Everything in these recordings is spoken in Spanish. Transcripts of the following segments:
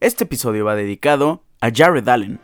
Este episodio va dedicado a Jared Allen,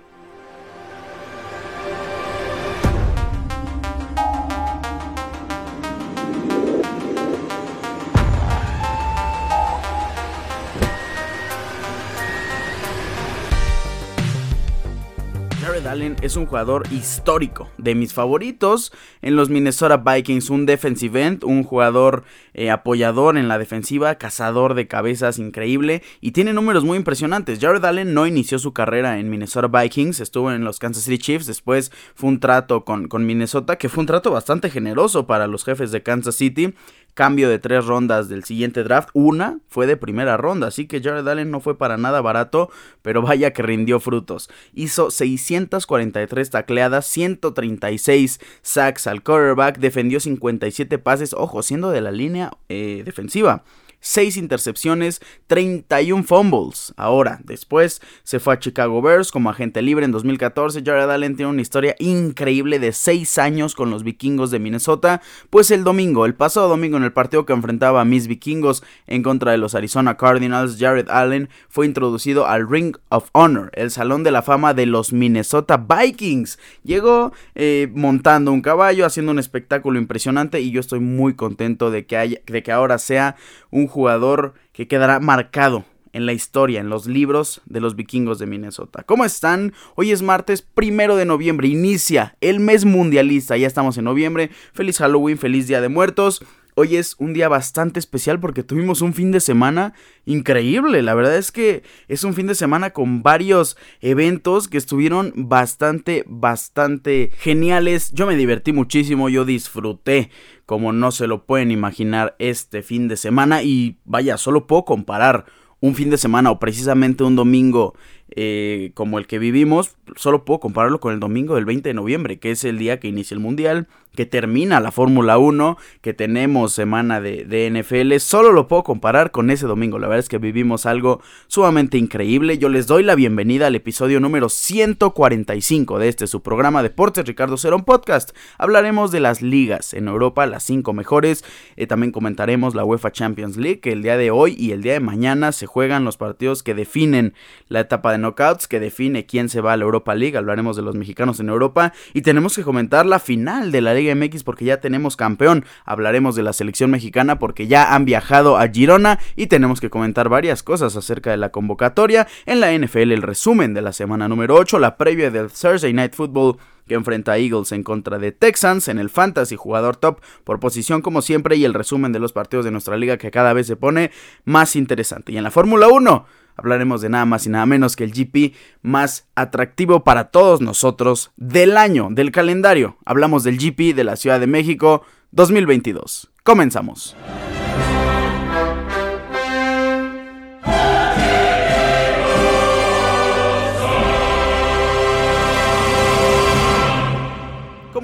Allen es un jugador histórico, de mis favoritos en los Minnesota Vikings, un defensive end, un jugador eh, apoyador en la defensiva, cazador de cabezas increíble y tiene números muy impresionantes. Jared Allen no inició su carrera en Minnesota Vikings, estuvo en los Kansas City Chiefs, después fue un trato con, con Minnesota, que fue un trato bastante generoso para los jefes de Kansas City cambio de tres rondas del siguiente draft, una fue de primera ronda, así que Jared Allen no fue para nada barato, pero vaya que rindió frutos. Hizo 643 tacleadas, 136 sacks al quarterback, defendió 57 pases, ojo, siendo de la línea eh, defensiva. 6 intercepciones, 31 fumbles. Ahora, después se fue a Chicago Bears como agente libre en 2014. Jared Allen tiene una historia increíble de 6 años con los vikingos de Minnesota. Pues el domingo, el pasado domingo en el partido que enfrentaba a mis vikingos en contra de los Arizona Cardinals, Jared Allen fue introducido al Ring of Honor, el salón de la fama de los Minnesota Vikings. Llegó eh, montando un caballo, haciendo un espectáculo impresionante y yo estoy muy contento de que, haya, de que ahora sea un jugador que quedará marcado en la historia, en los libros de los vikingos de Minnesota. ¿Cómo están? Hoy es martes primero de noviembre, inicia el mes mundialista, ya estamos en noviembre. Feliz Halloween, feliz Día de Muertos. Hoy es un día bastante especial porque tuvimos un fin de semana increíble. La verdad es que es un fin de semana con varios eventos que estuvieron bastante, bastante geniales. Yo me divertí muchísimo, yo disfruté como no se lo pueden imaginar este fin de semana y vaya, solo puedo comparar un fin de semana o precisamente un domingo eh, como el que vivimos, solo puedo compararlo con el domingo del 20 de noviembre, que es el día que inicia el Mundial, que termina la Fórmula 1, que tenemos semana de, de, NFL, solo lo puedo comparar con ese domingo. La verdad es que vivimos algo sumamente increíble. Yo les doy la bienvenida al episodio número 145 de este su programa Deportes Ricardo Cerón Podcast. Hablaremos de las ligas en Europa, las cinco mejores. Eh, también comentaremos la UEFA Champions League, que el día de hoy y el día de mañana se juegan los partidos que definen la etapa de knockouts, que define quién se va a la Europa League. Hablaremos de los mexicanos en Europa y tenemos que comentar la final de la Liga MX porque ya tenemos campeón. Hablaremos de la selección mexicana porque ya han viajado a Girona y tenemos que comentar varias cosas acerca de la convocatoria. En la NFL el resumen de la semana número 8, la previa del Thursday Night Football que enfrenta a Eagles en contra de Texans en el Fantasy jugador top por posición como siempre y el resumen de los partidos de nuestra liga que cada vez se pone más interesante. Y en la Fórmula 1 hablaremos de nada más y nada menos que el GP más atractivo para todos nosotros del año, del calendario. Hablamos del GP de la Ciudad de México 2022. Comenzamos.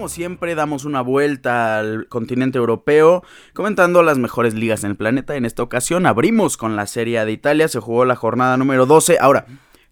Como siempre, damos una vuelta al continente europeo comentando las mejores ligas en el planeta. En esta ocasión abrimos con la Serie de Italia, se jugó la jornada número 12. Ahora,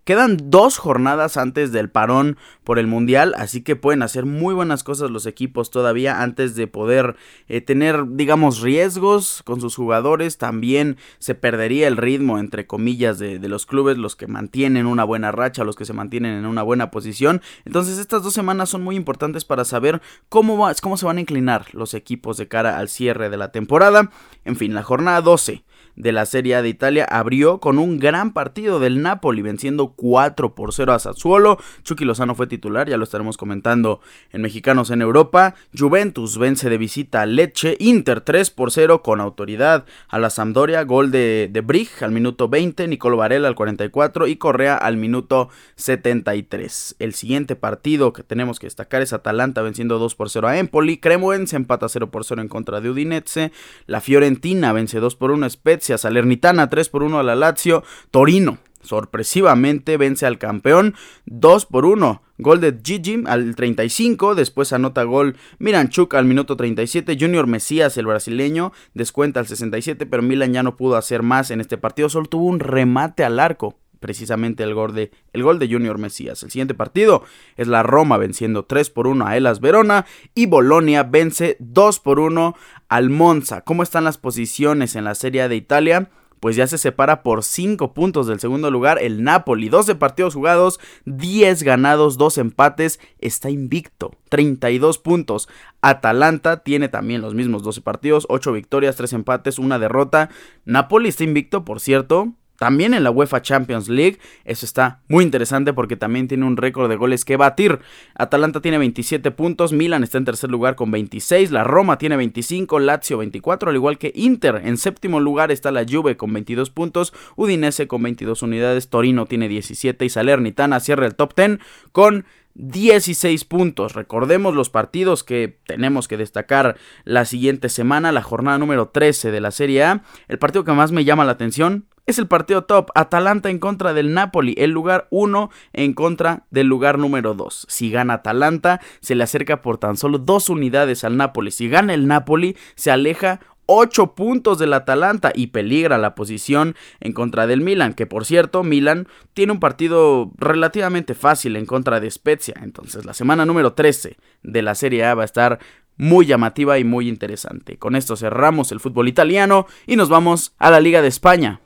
Quedan dos jornadas antes del parón por el Mundial, así que pueden hacer muy buenas cosas los equipos todavía antes de poder eh, tener, digamos, riesgos con sus jugadores. También se perdería el ritmo, entre comillas, de, de, los clubes, los que mantienen una buena racha, los que se mantienen en una buena posición. Entonces estas dos semanas son muy importantes para saber cómo, va, cómo se van a inclinar los equipos de cara al cierre de la temporada. En fin, la jornada 12 de la Serie A de Italia abrió con un gran partido del Napoli venciendo 4 por 0 a Sassuolo. Chucky Lozano fue titular, ya lo estaremos comentando en Mexicanos en Europa. Juventus vence de visita a Lecce, Inter 3 por 0 con autoridad a la Sampdoria, gol de, de Brig al minuto 20, Nicolo Varela al 44 y Correa al minuto 73. El siguiente partido que tenemos que destacar es Atalanta venciendo 2 por 0 a Empoli, Cremoense empata 0 por 0 en contra de Udinese, la Fiorentina vence 2 por 1 a Spezia, Salernitana 3 por 1 a la Lazio, Torino sorpresivamente vence al campeón 2 por 1. Gol de Gigi al 35, después anota gol Miranchuk al minuto 37, Junior Mesías, el brasileño, descuenta al 67, pero Milan ya no pudo hacer más en este partido, solo tuvo un remate al arco precisamente el gol, de, el gol de Junior Mesías. El siguiente partido es la Roma venciendo 3 por 1 a Elas Verona y Bolonia vence 2 por 1 al Monza. ¿Cómo están las posiciones en la Serie de Italia? pues ya se separa por 5 puntos del segundo lugar el Napoli. 12 partidos jugados, 10 ganados, 2 empates, está invicto, 32 puntos. Atalanta tiene también los mismos 12 partidos, 8 victorias, 3 empates, 1 derrota. Napoli está invicto, por cierto, también en la UEFA Champions League. Eso está muy interesante porque también tiene un récord de goles que batir. Atalanta tiene 27 puntos, Milan está en tercer lugar con 26, la Roma tiene 25, Lazio 24, al igual que Inter. En séptimo lugar está la Juve con 22 puntos, Udinese con 22 unidades, Torino tiene 17 y Salernitana cierra el top 10 con 16 puntos. Recordemos los partidos que tenemos que destacar la siguiente semana, la jornada número 13 de la Serie A. El partido que más me llama la atención es el partido top. Atalanta en contra del Napoli. El lugar 1 en contra del lugar número 2. Si gana Atalanta, se le acerca por tan solo dos unidades al Napoli. Si gana el Napoli, se aleja 8 puntos del Atalanta y peligra la posición en contra del Milan, que por cierto, Milan tiene un partido relativamente fácil en contra de Spezia, entonces la semana número 13 de la Serie A va a estar muy llamativa y muy interesante. Con esto cerramos el fútbol italiano y nos vamos a la Liga de España.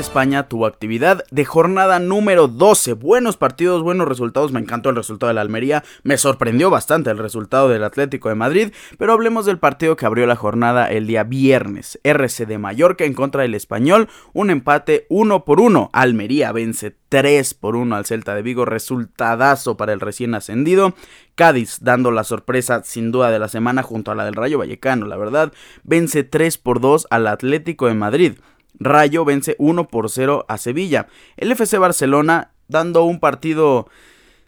España tuvo actividad de jornada número 12. Buenos partidos, buenos resultados. Me encantó el resultado de la Almería. Me sorprendió bastante el resultado del Atlético de Madrid. Pero hablemos del partido que abrió la jornada el día viernes. RC de Mallorca en contra del Español. Un empate 1 por 1. Almería vence 3 por 1 al Celta de Vigo. Resultadazo para el recién ascendido. Cádiz dando la sorpresa sin duda de la semana junto a la del Rayo Vallecano, la verdad. Vence 3 por 2 al Atlético de Madrid. Rayo vence 1 por 0 a Sevilla. El FC Barcelona dando un partido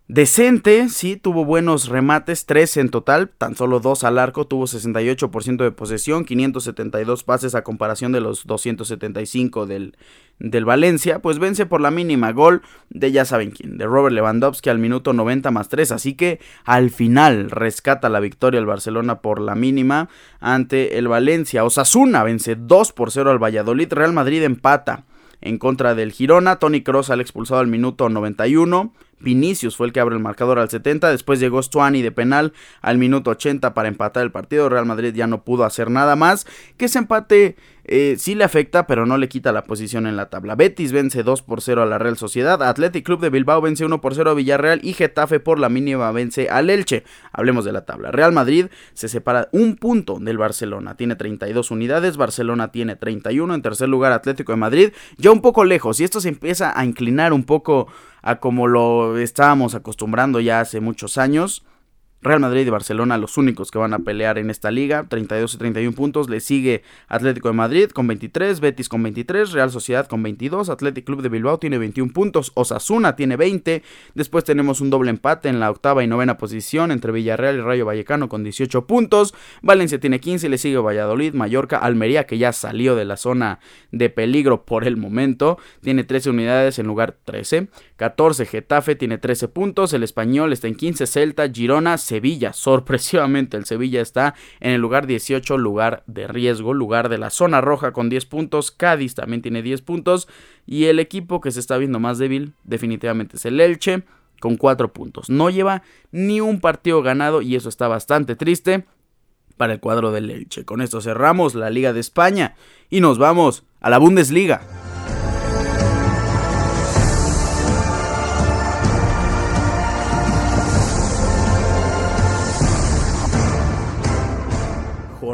decente, sí, tuvo buenos remates, 3 en total, tan solo 2 al arco, tuvo 68% de posesión, 572 pases a comparación de los 275 del, del Valencia, pues vence por la mínima gol de ya saben quién, de Robert Lewandowski al minuto 90 más 3, así que al final rescata la victoria el Barcelona por la mínima ante el Valencia. Osasuna vence 2 por 0 al Valladolid, Real Madrid empata en contra del Girona, Tony Cross al expulsado al minuto 91. Vinicius fue el que abre el marcador al 70. Después llegó Stuani de penal al minuto 80 para empatar el partido. Real Madrid ya no pudo hacer nada más. Que ese empate eh, sí le afecta, pero no le quita la posición en la tabla. Betis vence 2 por 0 a la Real Sociedad. Athletic Club de Bilbao vence 1 por 0 a Villarreal. Y Getafe por la mínima vence al Elche. Hablemos de la tabla. Real Madrid se separa un punto del Barcelona. Tiene 32 unidades. Barcelona tiene 31. En tercer lugar, Atlético de Madrid. Ya un poco lejos. Y esto se empieza a inclinar un poco a como lo estábamos acostumbrando ya hace muchos años. Real Madrid y Barcelona los únicos que van a pelear en esta liga, 32 y 31 puntos. Le sigue Atlético de Madrid con 23, Betis con 23, Real Sociedad con 22, Atlético Club de Bilbao tiene 21 puntos, Osasuna tiene 20. Después tenemos un doble empate en la octava y novena posición entre Villarreal y Rayo Vallecano con 18 puntos. Valencia tiene 15, le sigue Valladolid, Mallorca, Almería que ya salió de la zona de peligro por el momento, tiene 13 unidades en lugar 13. 14 Getafe tiene 13 puntos, el Español está en 15, Celta, Girona, Sevilla. Sorpresivamente el Sevilla está en el lugar 18, lugar de riesgo, lugar de la zona roja con 10 puntos, Cádiz también tiene 10 puntos y el equipo que se está viendo más débil definitivamente es el Elche con 4 puntos. No lleva ni un partido ganado y eso está bastante triste para el cuadro del Elche. Con esto cerramos la Liga de España y nos vamos a la Bundesliga.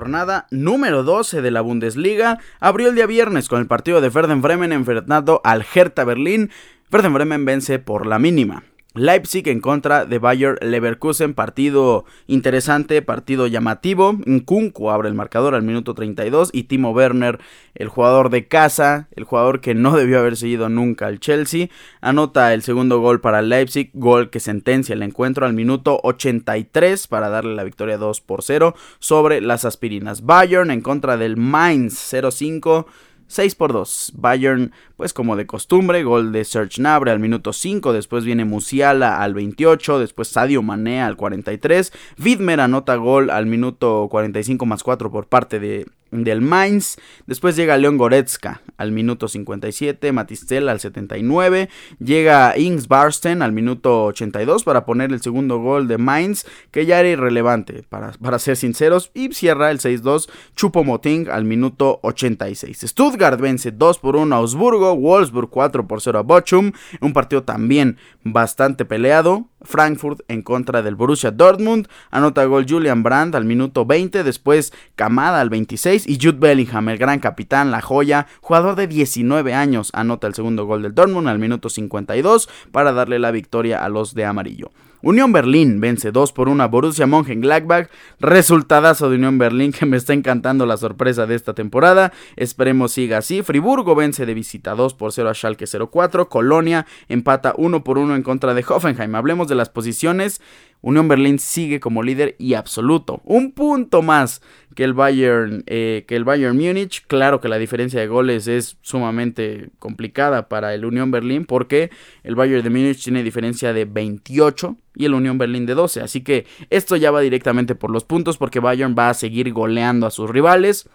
Jornada número 12 de la Bundesliga abrió el día viernes con el partido de Werder Bremen enfrentando al Hertha Berlín. Werder Bremen vence por la mínima. Leipzig en contra de Bayer Leverkusen, partido interesante, partido llamativo. Nkunku abre el marcador al minuto 32 y Timo Werner, el jugador de casa, el jugador que no debió haber seguido nunca al Chelsea, anota el segundo gol para Leipzig, gol que sentencia el encuentro al minuto 83 para darle la victoria 2 por 0 sobre las aspirinas. Bayern en contra del Mainz 05 6 por 2. Bayern, pues como de costumbre, gol de Serge Nabre al minuto 5, después viene Musiala al 28, después Sadio Mané al 43, Vidmer anota gol al minuto 45 más 4 por parte de del Mainz. Después llega León Goretzka al minuto 57, Matistel al 79, llega Ings Barsten al minuto 82 para poner el segundo gol de Mainz, que ya era irrelevante, para, para ser sinceros, y cierra el 6-2 Chupo-Moting al minuto 86. Stuttgart vence 2 por 1 a Augsburgo, Wolfsburg 4 por 0 a Bochum, un partido también bastante peleado. Frankfurt en contra del Borussia Dortmund, anota gol Julian Brandt al minuto 20, después Kamada al 26 y Jude Bellingham, el gran capitán, la joya, jugador de 19 años, anota el segundo gol del Dortmund al minuto 52 para darle la victoria a los de amarillo. Unión Berlín vence 2 por 1 a Borussia Mönchengladbach. Resultadazo de Unión Berlín que me está encantando la sorpresa de esta temporada. Esperemos siga así. Friburgo vence de visita 2 por 0 a Schalke 04. Colonia empata 1 por 1 en contra de Hoffenheim. Hablemos de las posiciones. Unión Berlín sigue como líder y absoluto. Un punto más que el Bayern, eh, que el Bayern Múnich. Claro que la diferencia de goles es sumamente complicada para el Unión Berlín porque el Bayern de Múnich tiene diferencia de 28 y el Unión Berlín de 12. Así que esto ya va directamente por los puntos porque Bayern va a seguir goleando a sus rivales.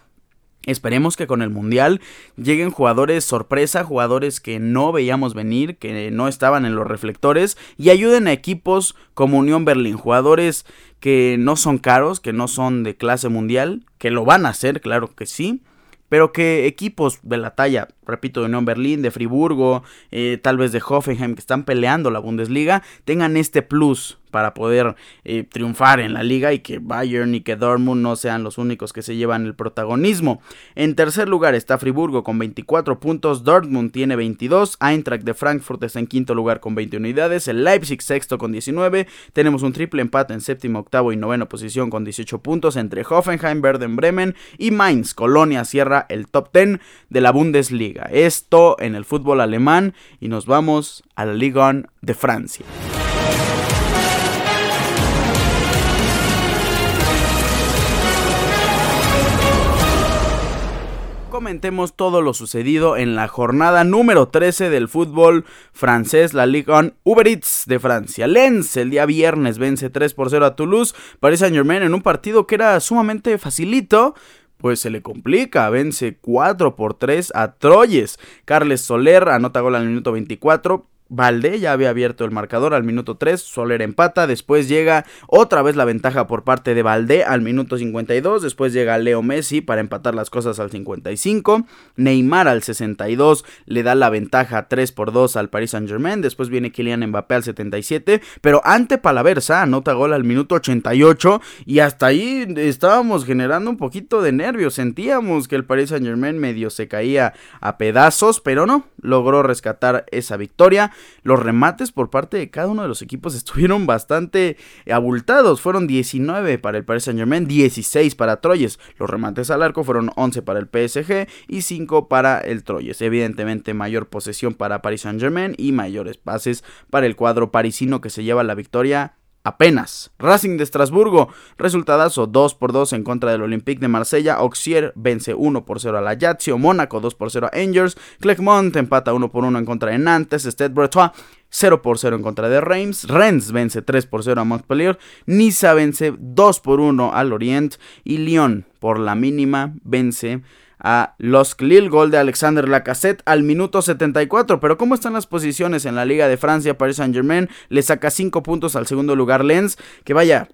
Esperemos que con el Mundial lleguen jugadores sorpresa, jugadores que no veíamos venir, que no estaban en los reflectores y ayuden a equipos como Unión Berlín, jugadores que no son caros, que no son de clase mundial, que lo van a hacer, claro que sí, pero que equipos de la talla, repito, de Unión Berlín, de Friburgo, eh, tal vez de Hoffenheim, que están peleando la Bundesliga, tengan este plus para poder eh, triunfar en la liga y que Bayern y que Dortmund no sean los únicos que se llevan el protagonismo. En tercer lugar está Friburgo con 24 puntos, Dortmund tiene 22, Eintracht de Frankfurt está en quinto lugar con 20 unidades, el Leipzig sexto con 19, tenemos un triple empate en séptimo, octavo y novena posición con 18 puntos entre Hoffenheim, Werder Bremen y Mainz. Colonia cierra el top 10 de la Bundesliga. Esto en el fútbol alemán y nos vamos a la Ligue 1 de Francia. Comentemos todo lo sucedido en la jornada número 13 del fútbol francés, la Ligue 1 Uber Eats de Francia. Lens el día viernes vence 3 por 0 a Toulouse, Paris Saint Germain en un partido que era sumamente facilito, pues se le complica, vence 4 por 3 a Troyes. Carles Soler anota gol al minuto 24, Valdé ya había abierto el marcador al minuto 3, Soler empata, después llega otra vez la ventaja por parte de Valdé al minuto 52, después llega Leo Messi para empatar las cosas al 55, Neymar al 62 le da la ventaja 3 por 2 al Paris Saint Germain, después viene Kylian Mbappé al 77, pero ante Palaversa anota gol al minuto 88 y hasta ahí estábamos generando un poquito de nervios, sentíamos que el Paris Saint Germain medio se caía a pedazos, pero no, logró rescatar esa victoria. Los remates por parte de cada uno de los equipos estuvieron bastante abultados. Fueron 19 para el Paris Saint Germain, 16 para Troyes. Los remates al arco fueron 11 para el PSG y 5 para el Troyes. Evidentemente mayor posesión para Paris Saint Germain y mayores pases para el cuadro parisino que se lleva la victoria apenas. Racing de Estrasburgo, resultadazo 2 por 2 en contra del Olympique de Marsella. Auxier vence 1 por 0 a la Lazio. Mónaco 2 por 0 a Angers. Clermont empata 1 por 1 en contra de Nantes. Stade Bretois 0 por 0 en contra de Reims. Rennes vence 3 por 0 a Montpellier. Niza vence 2 por 1 al Orient. Y Lyon por la mínima vence a los Lille, gol de Alexander Lacassette al minuto 74. Pero ¿cómo están las posiciones en la Liga de Francia? Paris Saint Germain le saca 5 puntos al segundo lugar Lens, que vaya,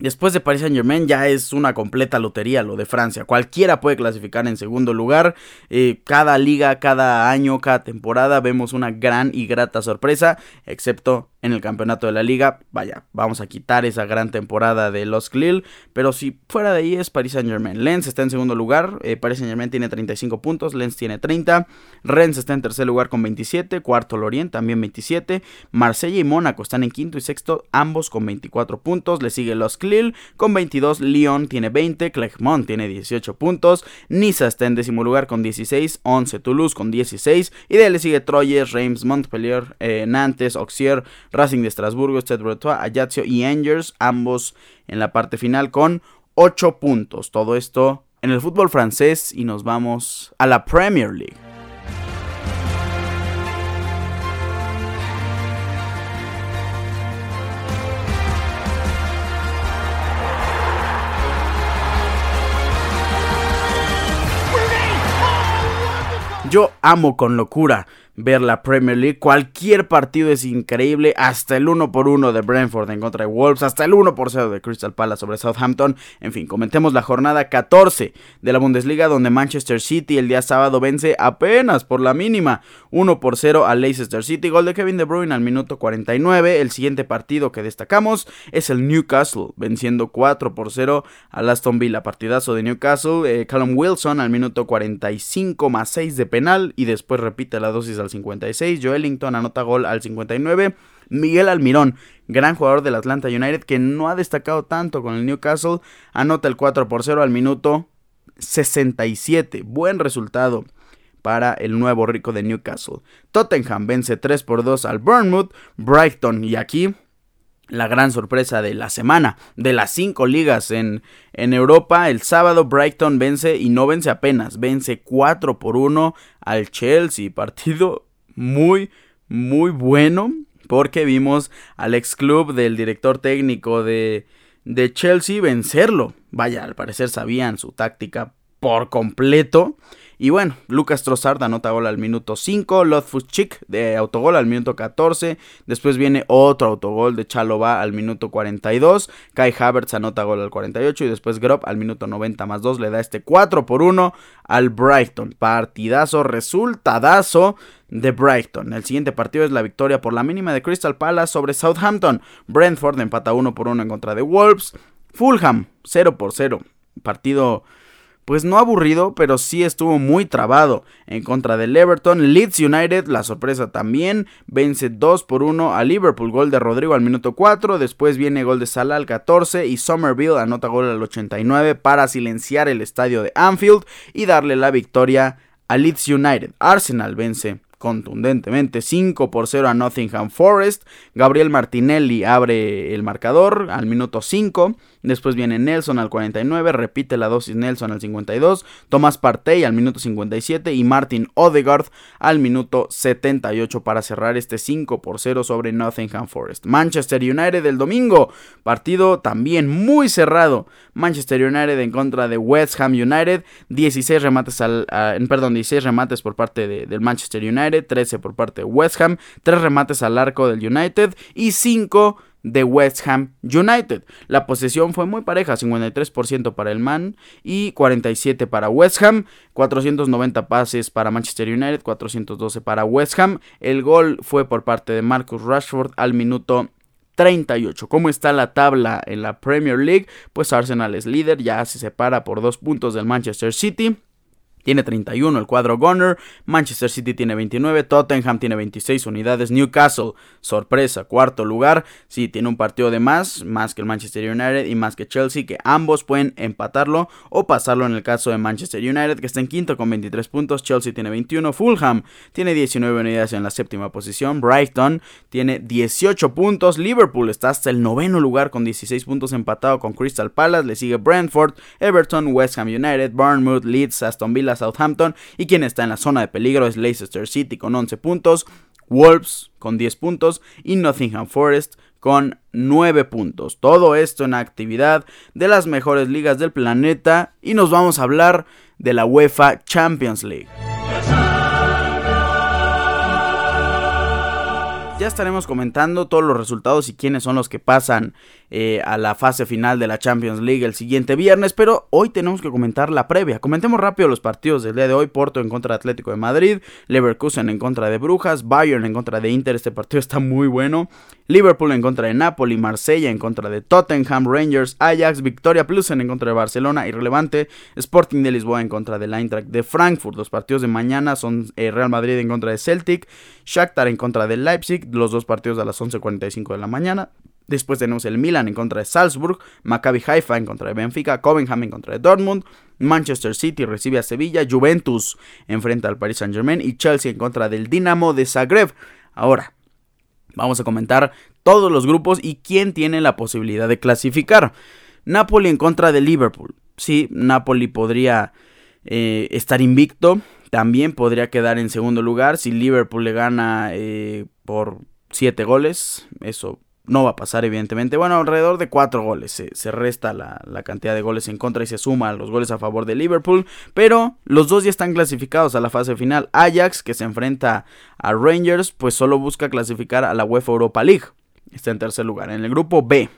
Después de Paris Saint Germain ya es una completa lotería lo de Francia. Cualquiera puede clasificar en segundo lugar. Eh, cada liga, cada año, cada temporada vemos una gran y grata sorpresa. Excepto en el campeonato de la liga. Vaya, vamos a quitar esa gran temporada de los Lille. Pero si fuera de ahí es Paris Saint Germain. Lens está en segundo lugar. Eh, Paris Saint Germain tiene 35 puntos. Lens tiene 30. Rennes está en tercer lugar con 27. Cuarto Lorient también 27. Marsella y Mónaco están en quinto y sexto. Ambos con 24 puntos. Le sigue los Lille con 22. Lyon tiene 20. Clermont tiene 18 puntos. Niza está en décimo lugar con 16. 11 Toulouse con 16. Y de ahí le sigue Troyes, Reims, Montpellier, eh, Nantes, Auxerre. Racing de Estrasburgo, Stade Bretois, Ajaccio y Angers, ambos en la parte final con 8 puntos. Todo esto en el fútbol francés y nos vamos a la Premier League. Yo amo con locura ver la Premier League. Cualquier partido es increíble. Hasta el 1 por 1 de Brentford en contra de Wolves. Hasta el 1 por 0 de Crystal Palace sobre Southampton. En fin, comentemos la jornada 14 de la Bundesliga donde Manchester City el día sábado vence apenas por la mínima. 1 por 0 a Leicester City. Gol de Kevin De Bruyne al minuto 49. El siguiente partido que destacamos es el Newcastle venciendo 4 por 0 al Aston Villa. Partidazo de Newcastle. Eh, Callum Wilson al minuto 45 más 6 de penal y después repite la dosis al 56, Joelinton anota gol al 59, Miguel Almirón, gran jugador del Atlanta United que no ha destacado tanto con el Newcastle, anota el 4 por 0 al minuto 67, buen resultado para el nuevo rico de Newcastle. Tottenham vence 3 por 2 al Bournemouth, Brighton y aquí la gran sorpresa de la semana, de las cinco ligas en, en, Europa. El sábado Brighton vence y no vence apenas, vence 4 por 1 al Chelsea. Partido muy, muy bueno porque vimos al ex club del director técnico de, de Chelsea vencerlo. Vaya, al parecer sabían su táctica por completo. Y bueno, Lucas Trossard anota gol al minuto 5, Chick de autogol al minuto 14, después viene otro autogol de Chalova al minuto 42, Kai Havertz anota gol al 48 y después Grob al minuto 90 más 2 le da este 4 por 1 al Brighton. Partidazo, resultadazo de Brighton. El siguiente partido es la victoria por la mínima de Crystal Palace sobre Southampton. Brentford empata 1 por 1 en contra de Wolves. Fulham 0 por 0. Partido pues no aburrido, pero sí estuvo muy trabado en contra del Everton. Leeds United, la sorpresa también, vence 2 por 1 a Liverpool, gol de Rodrigo al minuto 4, después viene gol de Salah al 14 y Somerville anota gol al 89 para silenciar el estadio de Anfield y darle la victoria a Leeds United. Arsenal vence contundentemente 5 por 0 a Nottingham Forest. Gabriel Martinelli abre el marcador al minuto 5. Después viene Nelson al 49, repite la dosis Nelson al 52, Tomás Partey al minuto 57 y Martin Odegaard al minuto 78 para cerrar este 5 por 0 sobre Nottingham Forest. Manchester United el domingo, partido también muy cerrado. Manchester United en contra de West Ham United, 16 remates al perdón, 16 remates por parte del Manchester United, 13 por parte de West Ham, 3 remates al arco del United y 5 de West Ham United. La posesión fue muy pareja, 53% para el Man y 47 para West Ham, 490 pases para Manchester United, 412 para West Ham. El gol fue por parte de Marcus Rashford al minuto 38. ¿Cómo está la tabla en la Premier League? Pues Arsenal es líder, ya se separa por dos puntos del Manchester City tiene 31 el cuadro Gunner, Manchester City tiene 29, Tottenham tiene 26 unidades, Newcastle, sorpresa, cuarto lugar, sí, tiene un partido de más, más que el Manchester United y más que Chelsea, que ambos pueden empatarlo o pasarlo en el caso de Manchester United, que está en quinto con 23 puntos, Chelsea tiene 21, Fulham tiene 19 unidades en la séptima posición, Brighton tiene 18 puntos, Liverpool está hasta el noveno lugar con 16 puntos empatado con Crystal Palace, le sigue Brentford, Everton, West Ham United, Bournemouth, Leeds, Aston Villa, Southampton y quien está en la zona de peligro es Leicester City con 11 puntos, Wolves con 10 puntos y Nottingham Forest con 9 puntos. Todo esto en actividad de las mejores ligas del planeta y nos vamos a hablar de la UEFA Champions League. Ya estaremos comentando todos los resultados y quiénes son los que pasan eh, a la fase final de la Champions League el siguiente viernes, pero hoy tenemos que comentar la previa. Comentemos rápido los partidos del día de hoy. Porto en contra de Atlético de Madrid, Leverkusen en contra de Brujas, Bayern en contra de Inter, este partido está muy bueno. Liverpool en contra de Napoli, Marsella en contra de Tottenham, Rangers, Ajax, Victoria Plusen en contra de Barcelona, irrelevante, Sporting de Lisboa en contra del Eintracht de Frankfurt. Los partidos de mañana son eh, Real Madrid en contra de Celtic, Shakhtar en contra de Leipzig, los dos partidos a las 11.45 de la mañana. Después tenemos el Milan en contra de Salzburg, Maccabi Haifa en contra de Benfica, Covenham en contra de Dortmund, Manchester City recibe a Sevilla, Juventus enfrenta al Paris Saint Germain y Chelsea en contra del Dinamo de Zagreb. Ahora, vamos a comentar todos los grupos y quién tiene la posibilidad de clasificar. Napoli en contra de Liverpool. Sí, Napoli podría eh, estar invicto, también podría quedar en segundo lugar si Liverpool le gana eh, por 7 goles. Eso no va a pasar evidentemente. Bueno, alrededor de 4 goles. Se, resta la, la, cantidad de goles en contra y se suma los goles a favor de Liverpool. Pero los dos ya están clasificados a la fase final. Ajax, que se enfrenta a Rangers, pues solo busca clasificar a la UEFA Europa League. Está en tercer lugar. En el grupo B,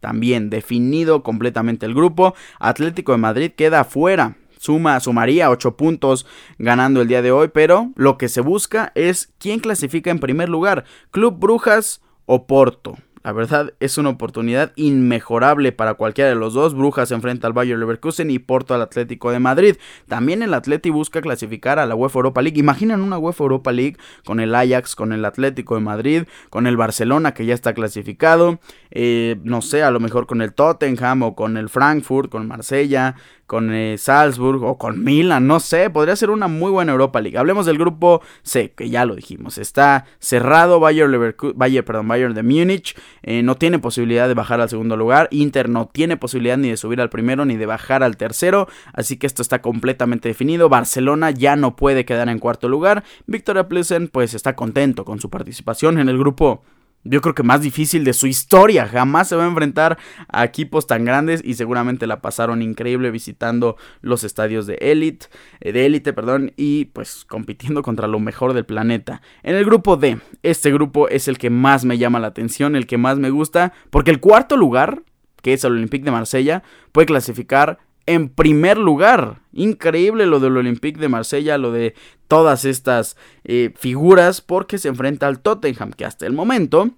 también definido completamente el grupo. Atlético de Madrid queda afuera. Suma, sumaría 8 puntos ganando el día de hoy, pero lo que se busca es quién clasifica en primer lugar, Club Brujas o Porto. La verdad es una oportunidad inmejorable para cualquiera de los dos. Brujas enfrenta al Bayer Leverkusen y Porto al Atlético de Madrid. También el Atlético busca clasificar a la UEFA Europa League. Imaginan una UEFA Europa League con el Ajax, con el Atlético de Madrid, con el Barcelona que ya está clasificado. Eh, no sé, a lo mejor con el Tottenham o con el Frankfurt, con Marsella, con eh, Salzburg o con Milan, no sé, podría ser una muy buena Europa League. Hablemos del grupo C, que ya lo dijimos, está cerrado, Bayern, Leverkusen, Bayern, perdón, Bayern de Múnich, eh, no tiene posibilidad de bajar al segundo lugar, Inter no tiene posibilidad ni de subir al primero ni de bajar al tercero, así que esto está completamente definido, Barcelona ya no puede quedar en cuarto lugar, Victoria Plesen pues está contento con su participación en el grupo yo creo que más difícil de su historia. Jamás se va a enfrentar a equipos tan grandes y seguramente la pasaron increíble visitando los estadios de élite, eh, de élite, perdón, y pues compitiendo contra lo mejor del planeta. En el grupo D, este grupo es el que más me llama la atención, el que más me gusta, porque el cuarto lugar, que es el Olympique de Marsella, puede clasificar en primer lugar. Increíble lo del Olympique de Marsella, lo de todas estas eh, figuras, porque se enfrenta al Tottenham, que hasta el momento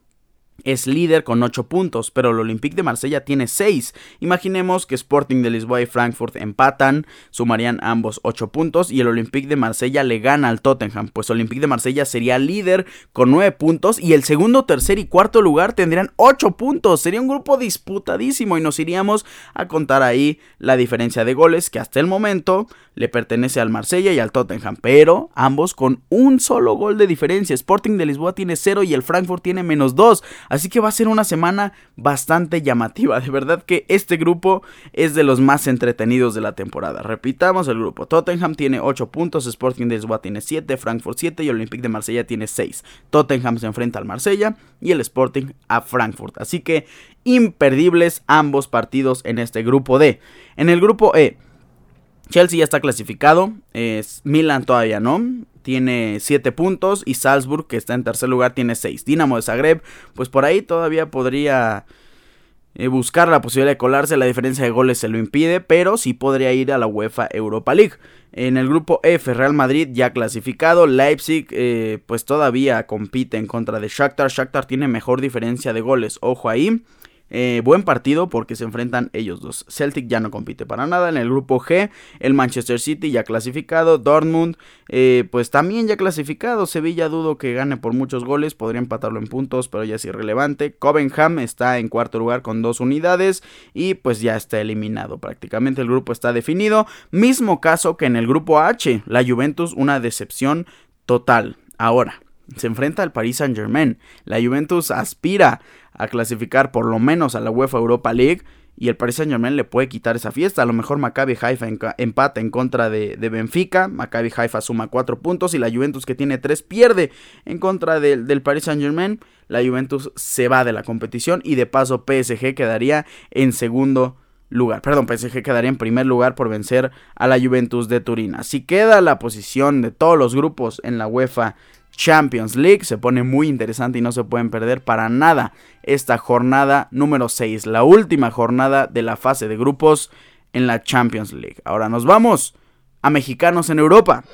es líder con 8 puntos, pero el Olympique de Marsella tiene 6. Imaginemos que Sporting de Lisboa y Frankfurt empatan, sumarían ambos 8 puntos y el Olympique de Marsella le gana al Tottenham, pues Olympique de Marsella sería líder con 9 puntos y el segundo, tercer y cuarto lugar tendrían 8 puntos. Sería un grupo disputadísimo y nos iríamos a contar ahí la diferencia de goles que hasta el momento le pertenece al Marsella y al Tottenham, pero ambos con un solo gol de diferencia. Sporting de Lisboa tiene 0 y el Frankfurt tiene menos 2. Así que va a ser una semana bastante llamativa. De verdad que este grupo es de los más entretenidos de la temporada. Repitamos el grupo. Tottenham tiene 8 puntos, Sporting de Lisboa tiene 7, Frankfurt 7 y Olympique de Marsella tiene 6. Tottenham se enfrenta al Marsella y el Sporting a Frankfurt. Así que imperdibles ambos partidos en este grupo D. En el grupo E. Chelsea ya está clasificado, es Milan todavía no, tiene 7 puntos y Salzburg, que está en tercer lugar, tiene 6. Dinamo de Zagreb, pues por ahí todavía podría eh, buscar la posibilidad de colarse, la diferencia de goles se lo impide, pero sí podría ir a la UEFA Europa League. En el grupo F, Real Madrid ya clasificado, Leipzig eh, pues todavía compite en contra de Shakhtar, Shakhtar tiene mejor diferencia de goles, ojo ahí. Eh, buen partido porque se enfrentan ellos dos. Celtic ya no compite para nada. En el grupo G, el Manchester City ya clasificado. Dortmund, eh, pues también ya clasificado. Sevilla dudo que gane por muchos goles. Podría empatarlo en puntos, pero ya es irrelevante. Covenham está en cuarto lugar con dos unidades. Y pues ya está eliminado. Prácticamente el grupo está definido. Mismo caso que en el grupo H. La Juventus, una decepción total. Ahora, se enfrenta al Paris Saint Germain. La Juventus aspira a clasificar por lo menos a la UEFA Europa League y el Paris Saint Germain le puede quitar esa fiesta. A lo mejor Maccabi Haifa empata en contra de, Benfica. Maccabi Haifa suma 4 puntos y la Juventus que tiene 3 pierde en contra del Paris Saint Germain. La Juventus se va de la competición y de paso PSG quedaría en segundo lugar. Perdón, PSG quedaría en primer lugar por vencer a la Juventus de Turín. Así queda la posición de todos los grupos en la UEFA Champions League. Se pone muy interesante y no se pueden perder para nada esta jornada número 6, la última jornada de la fase de grupos en la Champions League. Ahora nos vamos a mexicanos en Europa.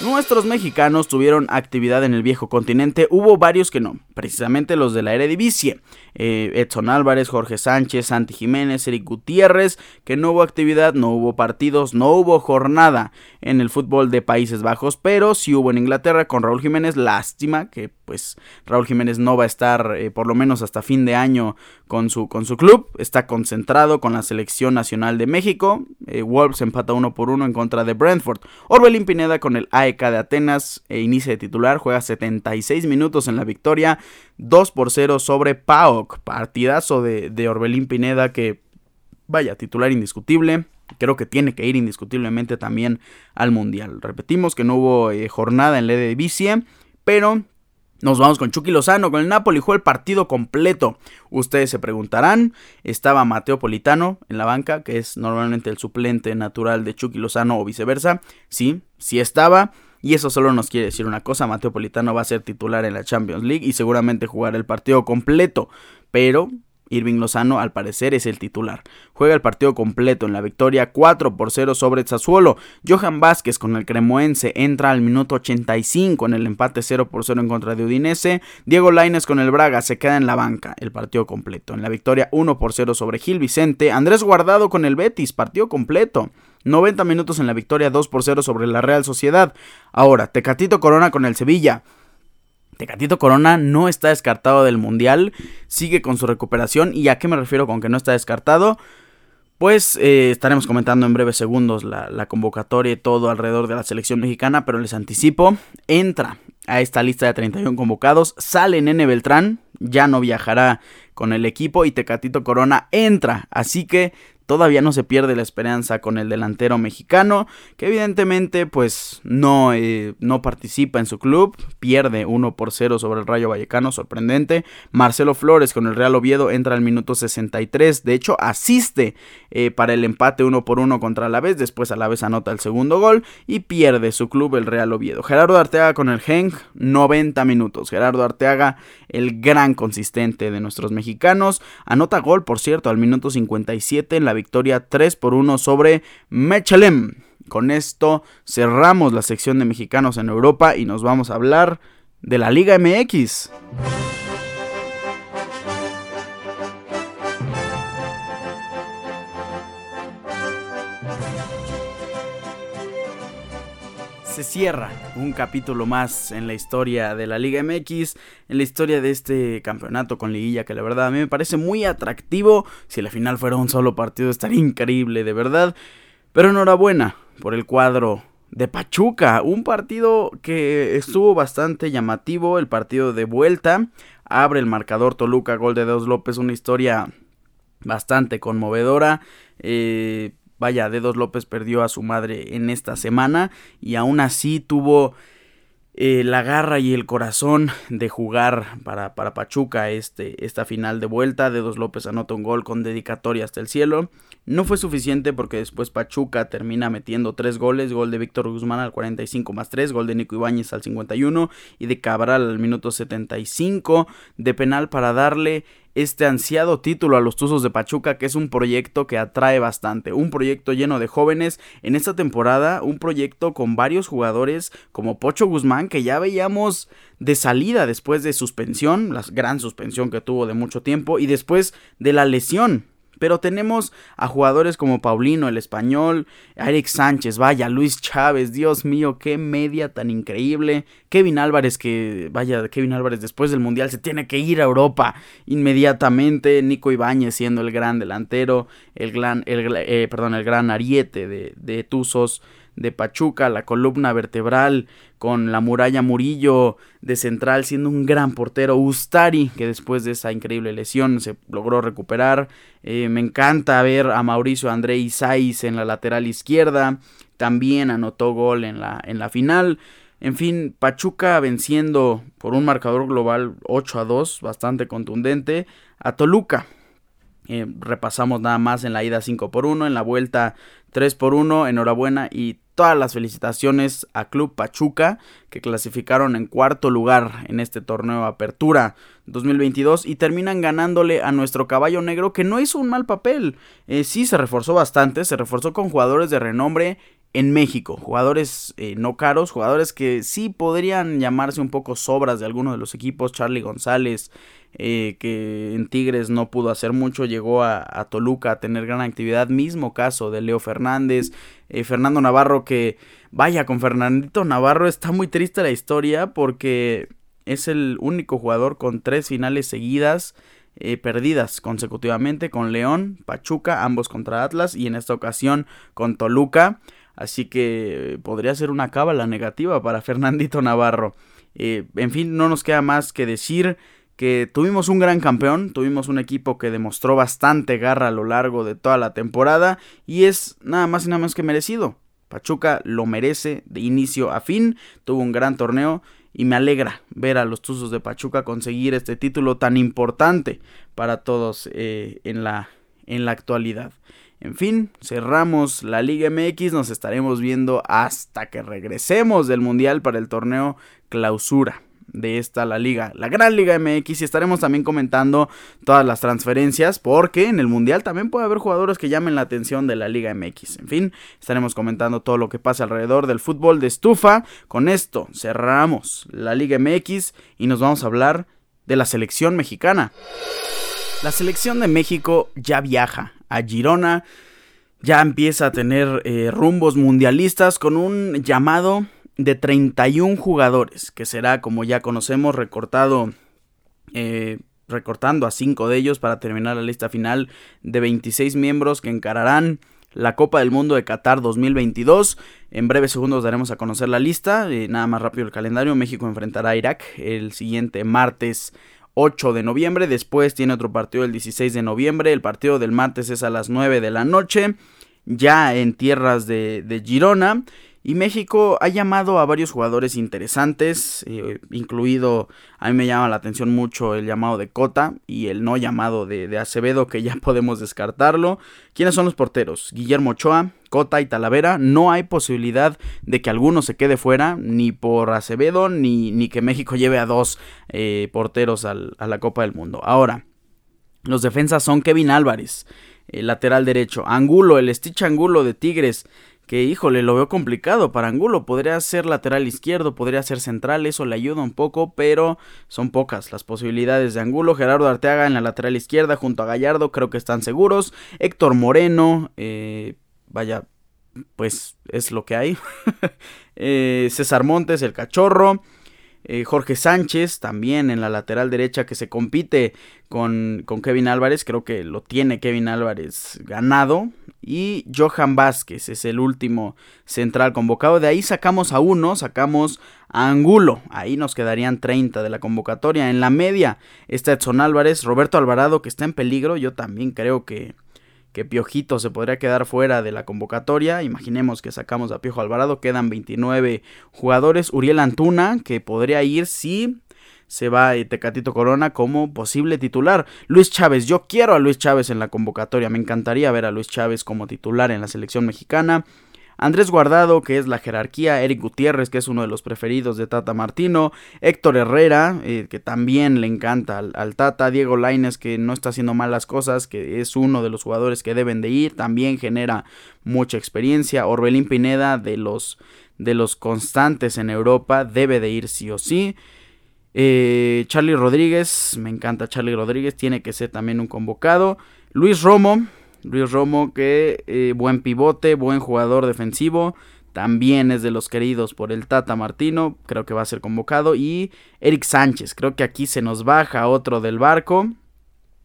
Nuestros mexicanos tuvieron actividad en el viejo continente, hubo varios que no, precisamente los de la Eredivisie. Eh, Edson Álvarez, Jorge Sánchez, Santi Jiménez, Eric Gutiérrez, que no hubo actividad, no hubo partidos, no hubo jornada en el fútbol de Países Bajos, pero sí hubo en Inglaterra con Raúl Jiménez, lástima que pues Raúl Jiménez no va a estar eh, por lo menos hasta fin de año con su, con su club, está concentrado con la selección nacional de México, eh, Wolves empata uno por uno en contra de Brentford, Orbelín Pineda con el AEK de Atenas e inicia de titular, juega 76 minutos en la victoria, 2 por 0 sobre PAOK, partidazo de, de Orbelín Pineda que vaya, titular indiscutible, creo que tiene que ir indiscutiblemente también al Mundial. Repetimos que no hubo eh, jornada en la Eredivisie, pero Nos vamos con Chucky Lozano, con el Napoli jugó el partido completo. Ustedes se preguntarán, ¿estaba Mateo Politano en la banca, que es normalmente el suplente natural de Chucky Lozano o viceversa? Sí, sí estaba. Y eso solo nos quiere decir una cosa, Mateo Politano va a ser titular en la Champions League y seguramente jugará el partido completo. Pero Irving Lozano al parecer es el titular. Juega el partido completo en la victoria 4 por 0 sobre Sassuolo. Johan Vázquez con el cremoense entra al minuto 85 en el empate 0 por 0 en contra de Udinese. Diego Laines con el Braga se queda en la banca el partido completo. En la victoria 1 por 0 sobre Gil Vicente. Andrés Guardado con el Betis, partido completo. 90 minutos en la victoria 2 por 0 sobre la Real Sociedad. Ahora, Tecatito Corona con el Sevilla. Tecatito Corona no está descartado del Mundial, sigue con su recuperación. ¿Y a qué me refiero con que no está descartado? Pues eh, estaremos comentando en breves segundos la, la, convocatoria y todo alrededor de la selección mexicana, pero les anticipo, entra a esta lista de 31 convocados, sale Nene Beltrán, ya no viajará con el equipo y Tecatito Corona entra, así que todavía no se pierde la esperanza con el delantero mexicano, que evidentemente pues no, eh, no participa en su club, pierde 1 por 0 sobre el Rayo Vallecano, sorprendente. Marcelo Flores con el Real Oviedo entra al minuto 63, de hecho asiste eh, para el empate 1 por 1 contra la vez, después a la vez anota el segundo gol y pierde su club el Real Oviedo. Gerardo Arteaga con el Genk, 90 minutos. Gerardo Arteaga, el gran consistente de nuestros mexicanos, anota gol por cierto al minuto 57 en la victoria 3 por 1 sobre Mechalem. Con esto cerramos la sección de mexicanos en Europa y nos vamos a hablar de la Liga MX. Cierra un capítulo más en la historia de la Liga MX, en la historia de este campeonato con liguilla que la verdad a mí me parece muy atractivo. Si la final fuera un solo partido estaría increíble, de verdad. Pero enhorabuena por el cuadro de Pachuca, un partido que estuvo bastante llamativo, el partido de vuelta. Abre el marcador Toluca, gol de Deus López, una historia bastante conmovedora. Eh, Vaya, Dedos López perdió a su madre en esta semana y aún así tuvo eh, la garra y el corazón de jugar para, para Pachuca este, esta final de vuelta. Dedos López anota un gol con dedicatoria hasta el cielo. No fue suficiente porque después Pachuca termina metiendo tres goles, gol de Víctor Guzmán al 45 más 3, gol de Nico Ibáñez al 51 y de Cabral al minuto 75 de penal para darle este ansiado título a los Tuzos de Pachuca, que es un proyecto que atrae bastante, un proyecto lleno de jóvenes en esta temporada, un proyecto con varios jugadores como Pocho Guzmán, que ya veíamos de salida después de suspensión, la gran suspensión que tuvo de mucho tiempo, y después de la lesión pero tenemos a jugadores como Paulino, el español, Eric Sánchez, vaya, Luis Chávez, Dios mío, qué media tan increíble. Kevin Álvarez, que vaya, Kevin Álvarez después del Mundial se tiene que ir a Europa inmediatamente. Nico Ibáñez siendo el gran delantero, el gran, el, eh, perdón, el gran ariete de, de Tuzos de Pachuca, la columna vertebral con la muralla Murillo de central siendo un gran portero, Ustari que después de esa increíble lesión se logró recuperar, eh, me encanta ver a Mauricio André Isais en la lateral izquierda, también anotó gol en la, en la final, en fin, Pachuca venciendo por un marcador global 8 a 2, bastante contundente, a Toluca. Eh, repasamos nada más en la ida 5 por 1, en la vuelta 3 por 1, enhorabuena y todas las felicitaciones a Club Pachuca que clasificaron en cuarto lugar en este torneo Apertura 2022 y terminan ganándole a nuestro caballo negro que no hizo un mal papel. Eh, sí se reforzó bastante, se reforzó con jugadores de renombre en México, jugadores eh, no caros, jugadores que sí podrían llamarse un poco sobras de algunos de los equipos, Charlie González, eh, que en Tigres no pudo hacer mucho, llegó a, a, Toluca a tener gran actividad, mismo caso de Leo Fernández, eh, Fernando Navarro que, vaya, con Fernandito Navarro está muy triste la historia porque es el único jugador con tres finales seguidas, eh, perdidas consecutivamente con León, Pachuca, ambos contra Atlas y en esta ocasión con Toluca. Así que podría ser una cábala negativa para Fernandito Navarro. Eh, en fin, no nos queda más que decir que tuvimos un gran campeón, tuvimos un equipo que demostró bastante garra a lo largo de toda la temporada y es nada más y nada más que merecido. Pachuca lo merece de inicio a fin, tuvo un gran torneo y me alegra ver a los Tuzos de Pachuca conseguir este título tan importante para todos eh, en, la, en la actualidad. En fin, cerramos la Liga MX, nos estaremos viendo hasta que regresemos del Mundial para el torneo clausura de esta la liga, la gran liga MX y estaremos también comentando todas las transferencias porque en el mundial también puede haber jugadores que llamen la atención de la liga MX. En fin, estaremos comentando todo lo que pasa alrededor del fútbol de estufa. Con esto cerramos la liga MX y nos vamos a hablar de la selección mexicana. La selección de México ya viaja a Girona, ya empieza a tener eh, rumbos mundialistas con un llamado de 31 jugadores, que será, como ya conocemos, recortado, eh, recortando a 5 de ellos para terminar la lista final de 26 miembros que encararán la Copa del Mundo de Qatar 2022. En breves segundos daremos a conocer la lista. Eh, nada más rápido el calendario. México enfrentará a Irak el siguiente martes 8 de noviembre. Después tiene otro partido el 16 de noviembre. El partido del martes es a las 9 de la noche. Ya en tierras de, de Girona. Y México ha llamado a varios jugadores interesantes, eh, incluido, a mí me llama la atención mucho el llamado de Cota y el no llamado de, Acevedo, que ya podemos descartarlo. ¿Quiénes son los porteros? Guillermo Ochoa, Cota y Talavera. No hay posibilidad de que alguno se quede fuera, ni por Acevedo, ni, ni que México lleve a dos eh, porteros a la Copa del Mundo. Ahora, los defensas son Kevin Álvarez, el lateral derecho, Angulo, el Stitch Angulo de Tigres que híjole, lo veo complicado para Angulo. Podría ser lateral izquierdo, podría ser central, eso le ayuda un poco, pero son pocas las posibilidades de Angulo. Gerardo Arteaga en la lateral izquierda junto a Gallardo, creo que están seguros. Héctor Moreno, eh, vaya, pues es lo que hay. Eh, César Montes, el cachorro. Eh, Jorge Sánchez también en la lateral derecha que se compite con, con, Kevin Álvarez, creo que lo tiene Kevin Álvarez ganado. Y Johan Vázquez es el último central convocado. De ahí sacamos a uno, sacamos a Angulo. Ahí nos quedarían 30 de la convocatoria. En la media está Edson Álvarez, Roberto Alvarado que está en peligro. Yo también creo que que Piojito se podría quedar fuera de la convocatoria. Imaginemos que sacamos a Piojo Alvarado, quedan 29 jugadores. Uriel Antuna, que podría ir si se va eh, Tecatito Corona como posible titular. Luis Chávez, yo quiero a Luis Chávez en la convocatoria, me encantaría ver a Luis Chávez como titular en la selección mexicana. Andrés Guardado, que es la jerarquía, Eric Gutiérrez, que es uno de los preferidos de Tata Martino, Héctor Herrera, eh, que también le encanta al, Tata, Diego Laines, que no está haciendo malas cosas, que es uno de los jugadores que deben de ir, también genera mucha experiencia, Orbelín Pineda, de los, de los constantes en Europa, debe de ir sí o sí. Eh, Charlie Rodríguez, me encanta Charlie Rodríguez, tiene que ser también un convocado. Luis Romo, Luis Romo, que eh, buen pivote, buen jugador defensivo. También es de los queridos por el Tata Martino. Creo que va a ser convocado. Y Eric Sánchez. Creo que aquí se nos baja otro del barco.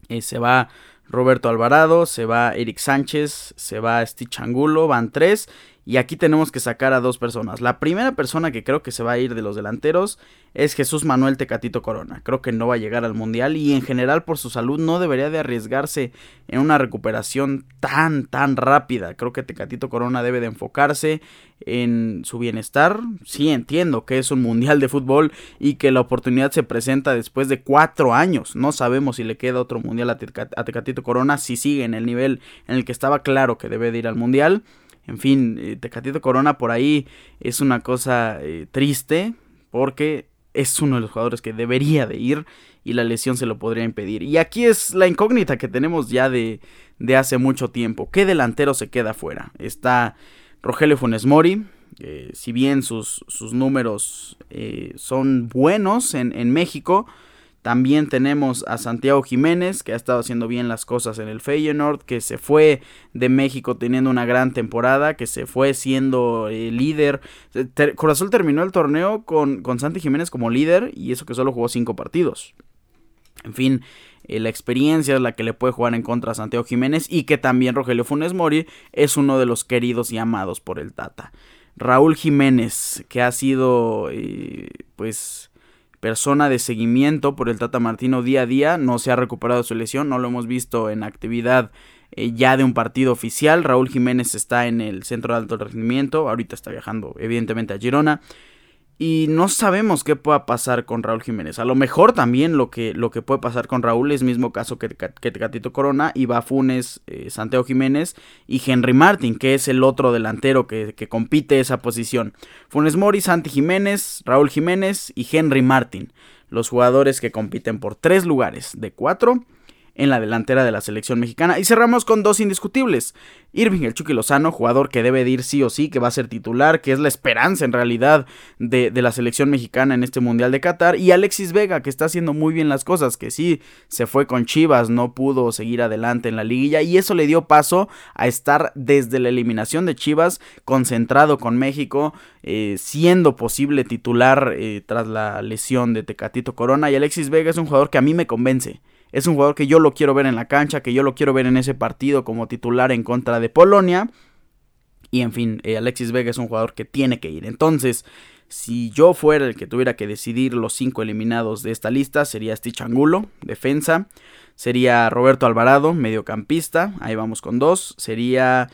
Eh, se va Roberto Alvarado. Se va Eric Sánchez. Se va Stitch Angulo. Van tres. Y aquí tenemos que sacar a dos personas. La primera persona que creo que se va a ir de los delanteros es Jesús Manuel Tecatito Corona. Creo que no va a llegar al Mundial y en general por su salud no debería de arriesgarse en una recuperación tan, tan rápida. Creo que Tecatito Corona debe de enfocarse en su bienestar. Sí, entiendo que es un Mundial de fútbol y que la oportunidad se presenta después de cuatro años. No sabemos si le queda otro Mundial a Tecatito Corona, si sigue en el nivel en el que estaba claro que debe de ir al Mundial. En fin, eh, Tecatito Corona por ahí es una cosa eh, triste porque es uno de los jugadores que debería de ir y la lesión se lo podría impedir. Y aquí es la incógnita que tenemos ya de, de hace mucho tiempo. ¿Qué delantero se queda fuera? Está Rogelio Funes Mori. Eh, si bien sus, sus números son buenos en, en México, también tenemos a Santiago Jiménez, que ha estado haciendo bien las cosas en el Feyenoord, que se fue de México teniendo una gran temporada, que se fue siendo eh, líder. Corazón terminó el torneo con, con Santi Jiménez como líder y eso que solo jugó cinco partidos. En fin, eh, la experiencia es la que le puede jugar en contra a Santiago Jiménez y que también Rogelio Funes Mori es uno de los queridos y amados por el Tata. Raúl Jiménez, que ha sido, eh, pues persona de seguimiento por el Tata Martino día a día, no se ha recuperado su lesión, no lo hemos visto en actividad eh, ya de un partido oficial. Raúl Jiménez está en el centro de alto rendimiento, ahorita está viajando evidentemente a Girona. Y no sabemos qué pueda pasar con Raúl Jiménez. A lo mejor también lo que, lo que puede pasar con Raúl es mismo caso que, que Tecatito Corona, Iba Funes, eh, Santiago Jiménez y Henry Martin, que es el otro delantero que, que, compite esa posición. Funes Mori, Santi Jiménez, Raúl Jiménez y Henry Martin. Los jugadores que compiten por tres lugares de cuatro en la delantera de la selección mexicana. Y cerramos con dos indiscutibles. Irving el Chucky Lozano, jugador que debe de ir sí o sí, que va a ser titular, que es la esperanza en realidad de, la selección mexicana en este Mundial de Qatar. Y Alexis Vega, que está haciendo muy bien las cosas, que sí se fue con Chivas, no pudo seguir adelante en la liguilla. Y eso le dio paso a estar desde la eliminación de Chivas concentrado con México, eh, siendo posible titular eh, tras la lesión de Tecatito Corona. Y Alexis Vega es un jugador que a mí me convence. Es un jugador que yo lo quiero ver en la cancha, que yo lo quiero ver en ese partido como titular en contra de Polonia. Y en fin, eh, Alexis Vega es un jugador que tiene que ir. Entonces, si yo fuera el que tuviera que decidir los cinco eliminados de esta lista, sería Stitch Angulo, defensa. Sería Roberto Alvarado, mediocampista. Ahí vamos con dos. Sería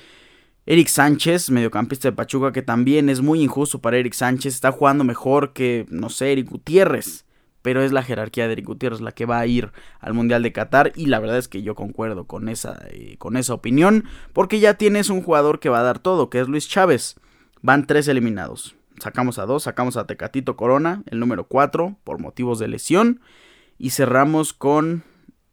Eric Sánchez, mediocampista de Pachuca, que también es muy injusto para Eric Sánchez. Está jugando mejor que, no sé, Eric Gutiérrez pero es la jerarquía de Eric Gutiérrez la que va a ir al Mundial de Qatar y la verdad es que yo concuerdo con esa, eh, con esa opinión porque ya tienes un jugador que va a dar todo, que es Luis Chávez. Van tres eliminados. Sacamos a dos, sacamos a Tecatito Corona, el número cuatro, por motivos de lesión. Y cerramos con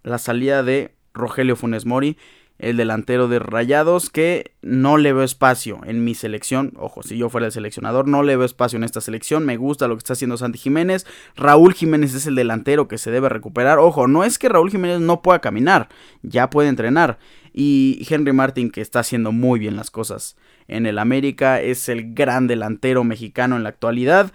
la salida de Rogelio Funes Mori, el delantero de Rayados, que no le veo espacio en mi selección. Ojo, si yo fuera el seleccionador, no le veo espacio en esta selección. Me gusta lo que está haciendo Santi Jiménez. Raúl Jiménez es el delantero que se debe recuperar. Ojo, no es que Raúl Jiménez no pueda caminar, ya puede entrenar. Y Henry Martin, que está haciendo muy bien las cosas en el América, es el gran delantero mexicano en la actualidad,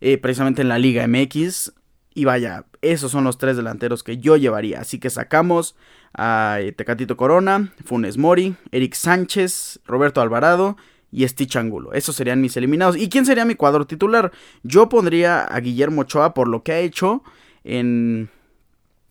eh, precisamente en la Liga MX. Y vaya, esos son los tres delanteros que yo llevaría. Así que sacamos a eh, Tecatito Corona, Funes Mori, Eric Sánchez, Roberto Alvarado y Stitch Angulo. Esos serían mis eliminados. ¿Y quién sería mi cuadro titular? Yo pondría a Guillermo Ochoa por lo que ha hecho en,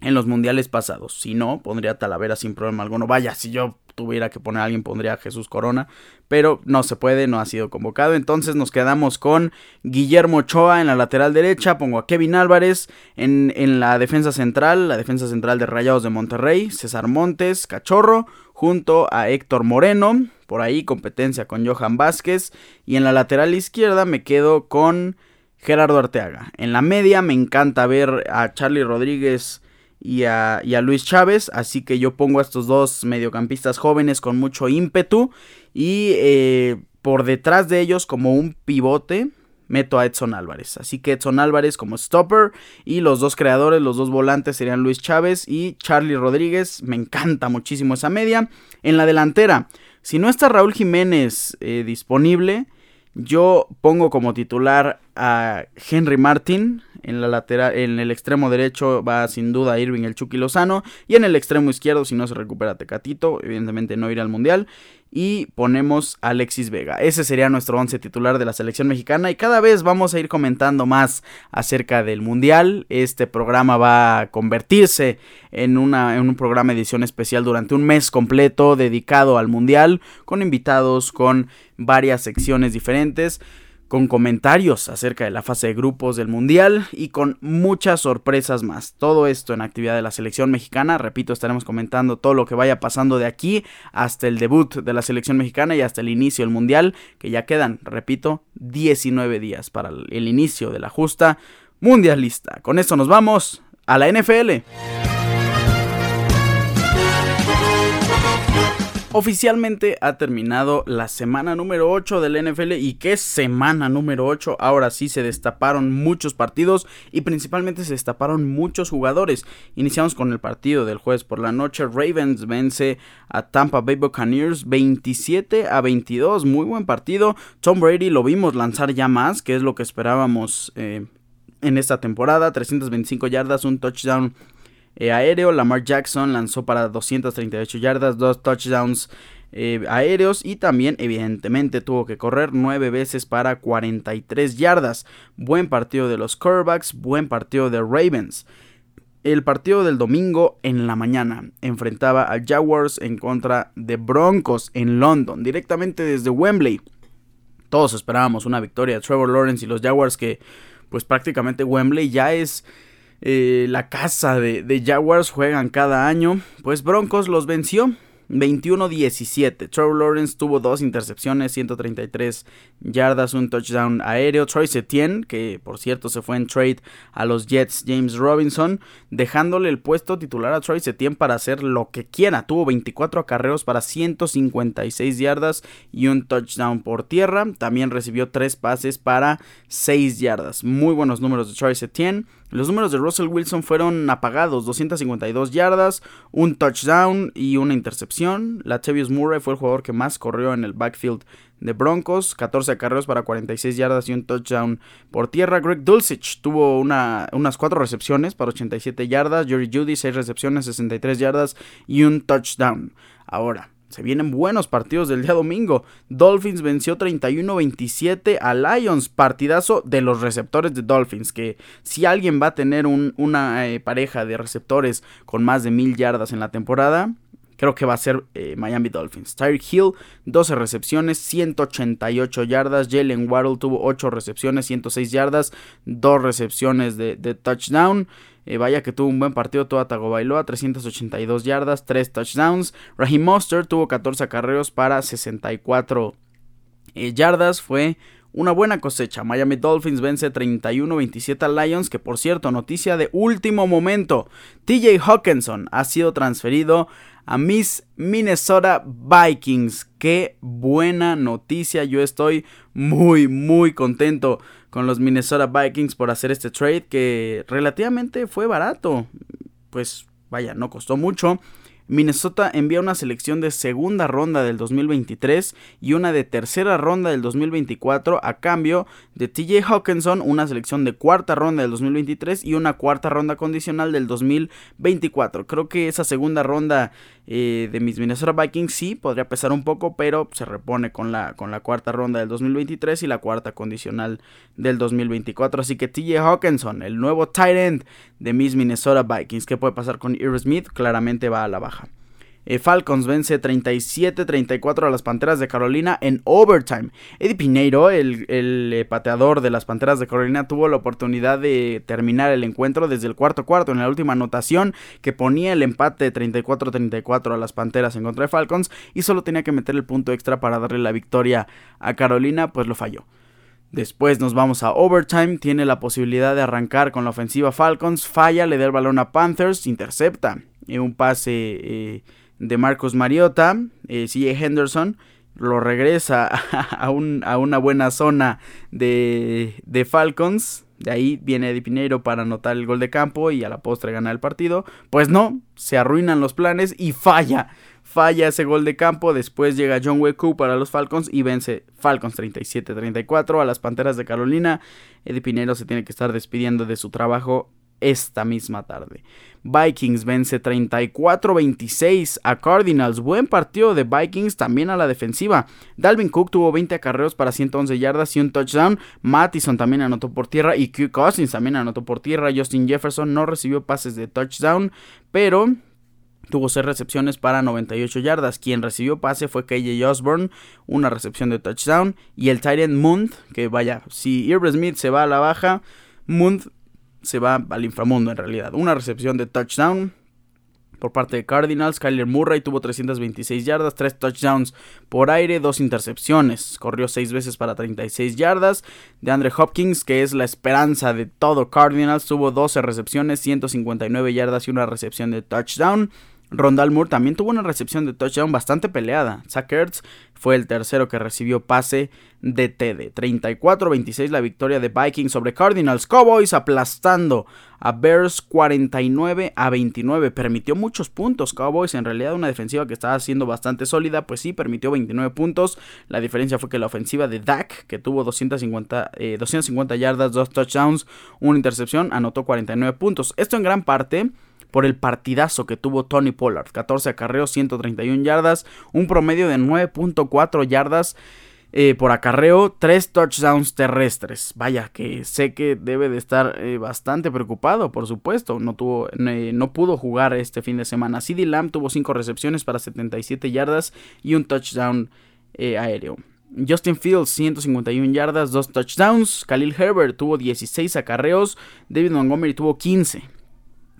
en los mundiales pasados. Si no, pondría a Talavera sin problema alguno. Vaya, si yo tuviera que poner a alguien, pondría a Jesús Corona. Pero no se puede, no ha sido convocado. Entonces nos quedamos con Guillermo Ochoa en la lateral derecha. Pongo a Kevin Álvarez en, en la defensa central, la defensa central de Rayados de Monterrey. César Montes, Cachorro, junto a Héctor Moreno. Por ahí competencia con Johan Vázquez. Y en la lateral izquierda me quedo con Gerardo Arteaga. En la media me encanta ver a Charlie Rodríguez y a, Luis Chávez. Así que yo pongo a estos dos mediocampistas jóvenes con mucho ímpetu. Y eh, por detrás de ellos, como un pivote, meto a Edson Álvarez. Así que Edson Álvarez como stopper. Y los dos creadores, los dos volantes serían Luis Chávez y Charlie Rodríguez. Me encanta muchísimo esa media. En la delantera, si no está Raúl Jiménez eh, disponible. Yo pongo como titular a Henry Martin. En la lateral, en el extremo derecho va sin duda Irving el Chucky Lozano. Y en el extremo izquierdo, si no se recupera Tecatito, evidentemente no irá al Mundial y ponemos a Alexis Vega. Ese sería nuestro once titular de la selección mexicana y cada vez vamos a ir comentando más acerca del Mundial. Este programa va a convertirse en, una, en un programa edición especial durante un mes completo dedicado al Mundial con invitados, con varias secciones diferentes con comentarios acerca de la fase de grupos del Mundial y con muchas sorpresas más. Todo esto en actividad de la selección mexicana. Repito, estaremos comentando todo lo que vaya pasando de aquí hasta el debut de la selección mexicana y hasta el inicio del Mundial, que ya quedan, repito, 19 días para el inicio de la justa mundialista. Con esto nos vamos a la NFL. Oficialmente ha terminado la semana número 8 del NFL y qué semana número 8. Ahora sí se destaparon muchos partidos y principalmente se destaparon muchos jugadores. Iniciamos con el partido del jueves por la noche. Ravens vence a Tampa Bay Buccaneers 27 a 22. Muy buen partido. Tom Brady lo vimos lanzar ya más, que es lo que esperábamos eh, en esta temporada. 325 yardas, un touchdown eh, aéreo. Lamar Jackson lanzó para 238 yardas, dos touchdowns eh, aéreos y también evidentemente tuvo que correr 9 veces para 43 yardas. Buen partido de los quarterbacks, buen partido de Ravens. El partido del domingo en la mañana enfrentaba a Jaguars en contra de Broncos en London, directamente desde Wembley. Todos esperábamos una victoria de Trevor Lawrence y los Jaguars que pues prácticamente Wembley ya es eh, la casa de, de Jaguars, juegan cada año, pues Broncos los venció 21-17. Trevor Lawrence tuvo dos intercepciones, 133 yardas, un touchdown aéreo. Troy Setien, que por cierto se fue en trade a los Jets, James Robinson, dejándole el puesto titular a Troy Setien para hacer lo que quiera. Tuvo 24 acarreos para 156 yardas y un touchdown por tierra. También recibió tres pases para 6 yardas. Muy buenos números de Troy Setien. Los números de Russell Wilson fueron apagados, 252 yardas, un touchdown y una intercepción. Latavius Murray fue el jugador que más corrió en el backfield de Broncos, 14 acarreos para 46 yardas y un touchdown por tierra. Greg Dulcich tuvo una, unas 4 recepciones para 87 yardas, Jerry Judy 6 recepciones, 63 yardas y un touchdown. Ahora, se vienen buenos partidos del día domingo. Dolphins venció 31-27 a Lions. Partidazo de los receptores de Dolphins. Que si alguien va a tener una eh, pareja de receptores con más de mil yardas en la temporada, creo que va a ser eh, Miami Dolphins. Tyreek Hill, 12 recepciones, 188 yardas. Jalen Waddle tuvo 8 recepciones, 106 yardas, 2 recepciones de touchdown. Eh, vaya que tuvo un buen partido Tua Tagovailoa, 382 yardas, 3 touchdowns. Raheem Mostert tuvo 14 acarreos para 64 eh, yardas. Fue una buena cosecha. Miami Dolphins vence 31-27 a Lions, que por cierto, noticia de último momento. TJ Hawkinson ha sido transferido a mis Minnesota Vikings. Qué buena noticia. Yo estoy muy, muy contento con los Minnesota Vikings por hacer este trade que relativamente fue barato. Pues vaya, no costó mucho. Minnesota envía una selección de segunda ronda del 2023 y una de tercera ronda del 2024 a cambio de TJ Hawkinson, una selección de cuarta ronda del 2023 y una cuarta ronda condicional del 2024. Creo que esa segunda ronda eh, de mis Minnesota Vikings sí podría pesar un poco, pero se repone con la, con la cuarta ronda del 2023 y la cuarta condicional del 2024. Así que TJ Hawkinson, el nuevo tight end de mis Minnesota Vikings. ¿Qué puede pasar con Irv Smith? Claramente va a la baja. Eh, Falcons vence 37-34 a las Panteras de Carolina en overtime. Eddie Pineiro, el, eh, pateador de las Panteras de Carolina, tuvo la oportunidad de terminar el encuentro desde el cuarto cuarto en la última anotación que ponía el empate 34-34 a las Panteras en contra de Falcons y solo tenía que meter el punto extra para darle la victoria a Carolina, pues lo falló. Después nos vamos a overtime, tiene la posibilidad de arrancar con la ofensiva Falcons, falla, le da el balón a Panthers, intercepta un pase eh, de Marcos Mariota, eh, Henderson, lo regresa a, una buena zona de, de, Falcons. De ahí viene Eddie Pineiro para anotar el gol de campo y a la postre gana el partido. Pues no, se arruinan los planes y falla falla ese gol de campo. Después llega John Weku para los Falcons y vence Falcons 37-34 a las Panteras de Carolina. Eddie Pinero se tiene que estar despidiendo de su trabajo esta misma tarde. Vikings vence 34-26 a Cardinals. Buen partido de Vikings también a la defensiva. Dalvin Cook tuvo 20 acarreos para 111 yardas y un touchdown. Mattison también anotó por tierra y Q Cousins también anotó por tierra. Justin Jefferson no recibió pases de touchdown, pero Tuvo 6 recepciones para 98 yardas. Quien recibió pase fue KJ Osborne, una recepción de touchdown. Y el Tyrant Mund, que vaya, si Irv Smith se va a la baja, Mund se va al inframundo en realidad. Una recepción de touchdown por parte de Cardinals. Kyler Murray tuvo 326 yardas, 3 touchdowns por aire, 2 intercepciones. Corrió 6 veces para 36 yardas. De Andre Hopkins, que es la esperanza de todo Cardinals, tuvo 12 recepciones, 159 yardas y una recepción de touchdown. Rondal Moore también tuvo una recepción de touchdown bastante peleada. Zach fue el tercero que recibió pase de TD. 34-26 la victoria de Vikings sobre Cardinals. Cowboys aplastando a Bears 49 a 29. Permitió muchos puntos Cowboys. En realidad una defensiva que estaba siendo bastante sólida. Pues sí, permitió 29 puntos. La diferencia fue que la ofensiva de Dak, que tuvo 250, 250 eh, yardas, 2 touchdowns, una intercepción, anotó 49 puntos. Esto en gran parte por el partidazo que tuvo Tony Pollard. 14 acarreos, 131 yardas, un promedio de 9.4 yardas. Eh, por acarreo, 3 touchdowns terrestres. Vaya, que sé que debe de estar eh, bastante preocupado, por supuesto. No, tuvo, no pudo jugar este fin de semana. CD Lamb tuvo 5 recepciones para 77 yardas y un touchdown eh, aéreo. Justin Fields 151 yardas, 2 touchdowns. Khalil Herbert tuvo 16 acarreos. David Montgomery tuvo 15.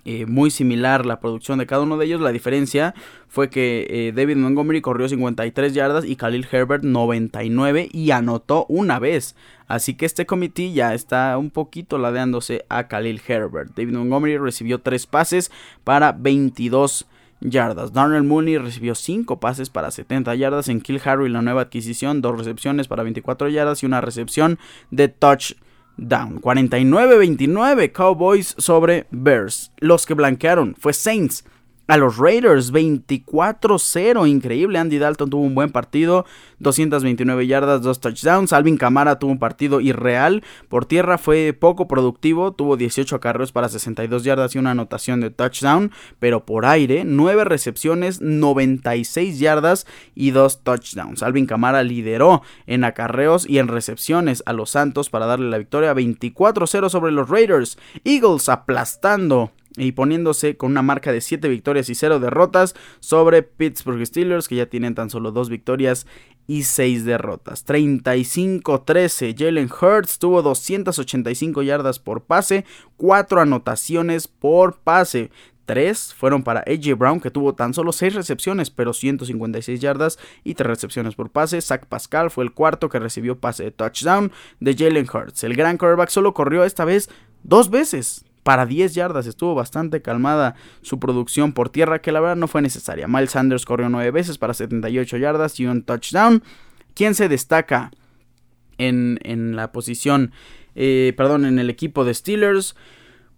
Eh, muy similar la producción de cada uno de ellos. La diferencia fue que eh, David Montgomery corrió 53 yardas y Khalil Herbert 99 y anotó una vez. Así que este comité ya está un poquito ladeándose a Khalil Herbert. David Montgomery recibió 3 pases para 22 yardas. Darnell Mooney recibió 5 pases para 70 yardas. En Kill Harry, la nueva adquisición, 2 recepciones para 24 yardas y una recepción de touchdown. 49-29 Cowboys sobre Bears. Los que blanquearon fue Saints a los Raiders 24-0. Increíble. Andy Dalton tuvo un buen partido. 229 yardas, 2 touchdowns. Alvin Kamara tuvo un partido irreal. Por tierra fue poco productivo. Tuvo 18 acarreos para 62 yardas y una anotación de touchdown. Pero por aire, 9 recepciones, 96 yardas y 2 touchdowns. Alvin Kamara lideró en acarreos y en recepciones a los Santos para darle la victoria 24-0 sobre los Raiders. Eagles aplastando y poniéndose con una marca de 7 victorias y 0 derrotas sobre Pittsburgh Steelers que ya tienen tan solo 2 victorias y 6 derrotas. 35-13 Jalen Hurts tuvo 285 yardas por pase, 4 anotaciones por pase. 3 fueron para AJ Brown, que tuvo tan solo 6 recepciones, pero 156 yardas y 3 recepciones por pase. Zach Pascal fue el cuarto que recibió pase de touchdown de Jalen Hurts. El gran quarterback solo corrió esta vez dos veces para 10 yardas. Estuvo bastante calmada su producción por tierra, que la verdad no fue necesaria. Miles Sanders corrió 9 veces para 78 yardas y un touchdown. ¿Quién se destaca en, en la posición, eh, perdón, en el equipo de Steelers?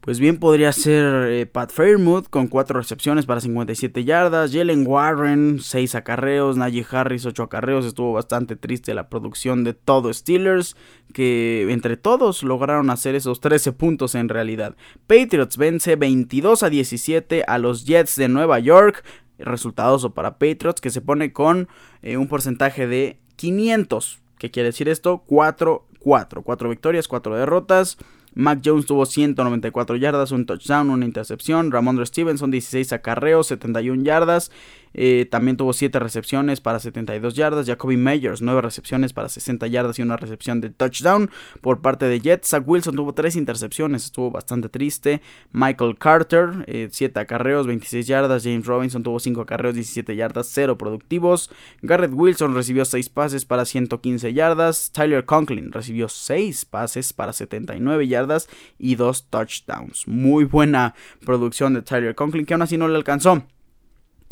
Pues bien podría ser eh, Pat Fairmouth con 4 recepciones para 57 yardas, Jalen Warren 6 acarreos, Najee Harris 8 acarreos, estuvo bastante triste la producción de todo Steelers, que entre todos lograron hacer esos 13 puntos en realidad. Patriots vence 22 a 17 a los Jets de Nueva York, resultados para Patriots que se pone con eh, un porcentaje de 500. ¿Qué quiere decir esto? 4, 4, 4 victorias, 4 derrotas. Mac Jones tuvo 194 yardas, un touchdown, una intercepción. Ramondre Stevenson 16 acarreos, 71 yardas. Eh, también tuvo 7 recepciones para 72 yardas. Jacoby Meyers 9 recepciones para 60 yardas y una recepción de touchdown por parte de Jets. Zach Wilson tuvo 3 intercepciones, estuvo bastante triste. Michael Carter 7 eh, acarreos, 26 yardas. James Robinson tuvo 5 acarreos, 17 yardas, 0 productivos. Garrett Wilson recibió 6 pases para 115 yardas. Tyler Conklin recibió 6 pases para 79 yardas y 2 touchdowns. Muy buena producción de Tyler Conklin que aún así no le alcanzó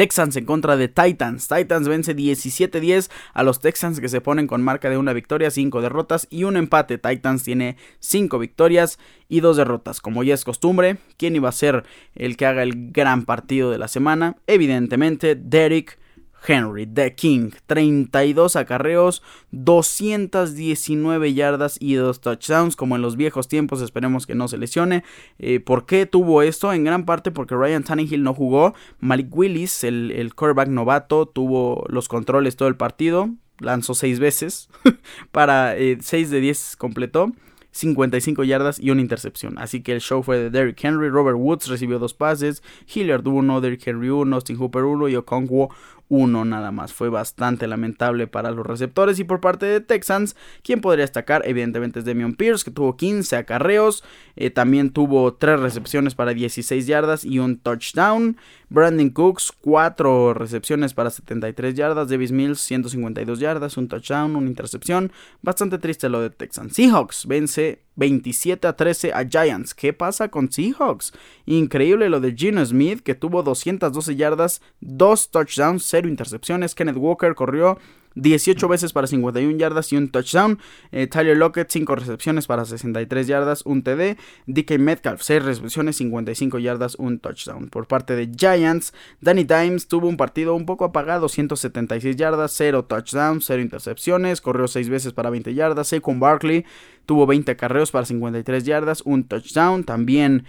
Texans en contra de Titans. Titans vence 17-10 a los Texans que se ponen con marca de una victoria, 5 derrotas y un empate. Titans tiene 5 victorias y 2 derrotas. Como ya es costumbre, ¿quién iba a ser el que haga el gran partido de la semana? Evidentemente, Derek Henry, The King, 32 acarreos, 219 yardas y 2 touchdowns, como en los viejos tiempos, esperemos que no se lesione. Eh, ¿Por qué tuvo esto? En gran parte porque Ryan Tannehill no jugó, Malik Willis, el, el quarterback novato, tuvo los controles todo el partido, lanzó 6 veces, para 6 eh, de 10 completó. 55 yardas y una intercepción. Así que el show fue de Derrick Henry. Robert Woods recibió dos pases. Hilliard 1, Derrick Henry 1, Austin Hooper 1 y Okonkwo uno nada más. Fue bastante lamentable para los receptores y por parte de Texans, quien podría destacar evidentemente es Demion Pierce que tuvo 15 acarreos, eh, también tuvo 3 recepciones para 16 yardas y un touchdown. Brandon Cooks 4 recepciones para 73 yardas, Davis Mills 152 yardas, un touchdown, una intercepción. Bastante triste lo de Texans. Seahawks vence 27 a 13 a Giants. ¿Qué pasa con Seahawks? Increíble lo de Gino Smith, que tuvo 212 yardas, 2 touchdowns, 0 intercepciones. Kenneth Walker corrió 18 veces para 51 yardas y un touchdown. Eh, Tyler Lockett, 5 recepciones para 63 yardas, un TD. DK Metcalf, 6 recepciones, 55 yardas, un touchdown. Por parte de Giants, Danny Dimes tuvo un partido un poco apagado, 176 yardas, 0 touchdowns, 0 intercepciones. Corrió 6 veces para 20 yardas. Saquon Barkley tuvo 20 carreos para 53 yardas, un touchdown. También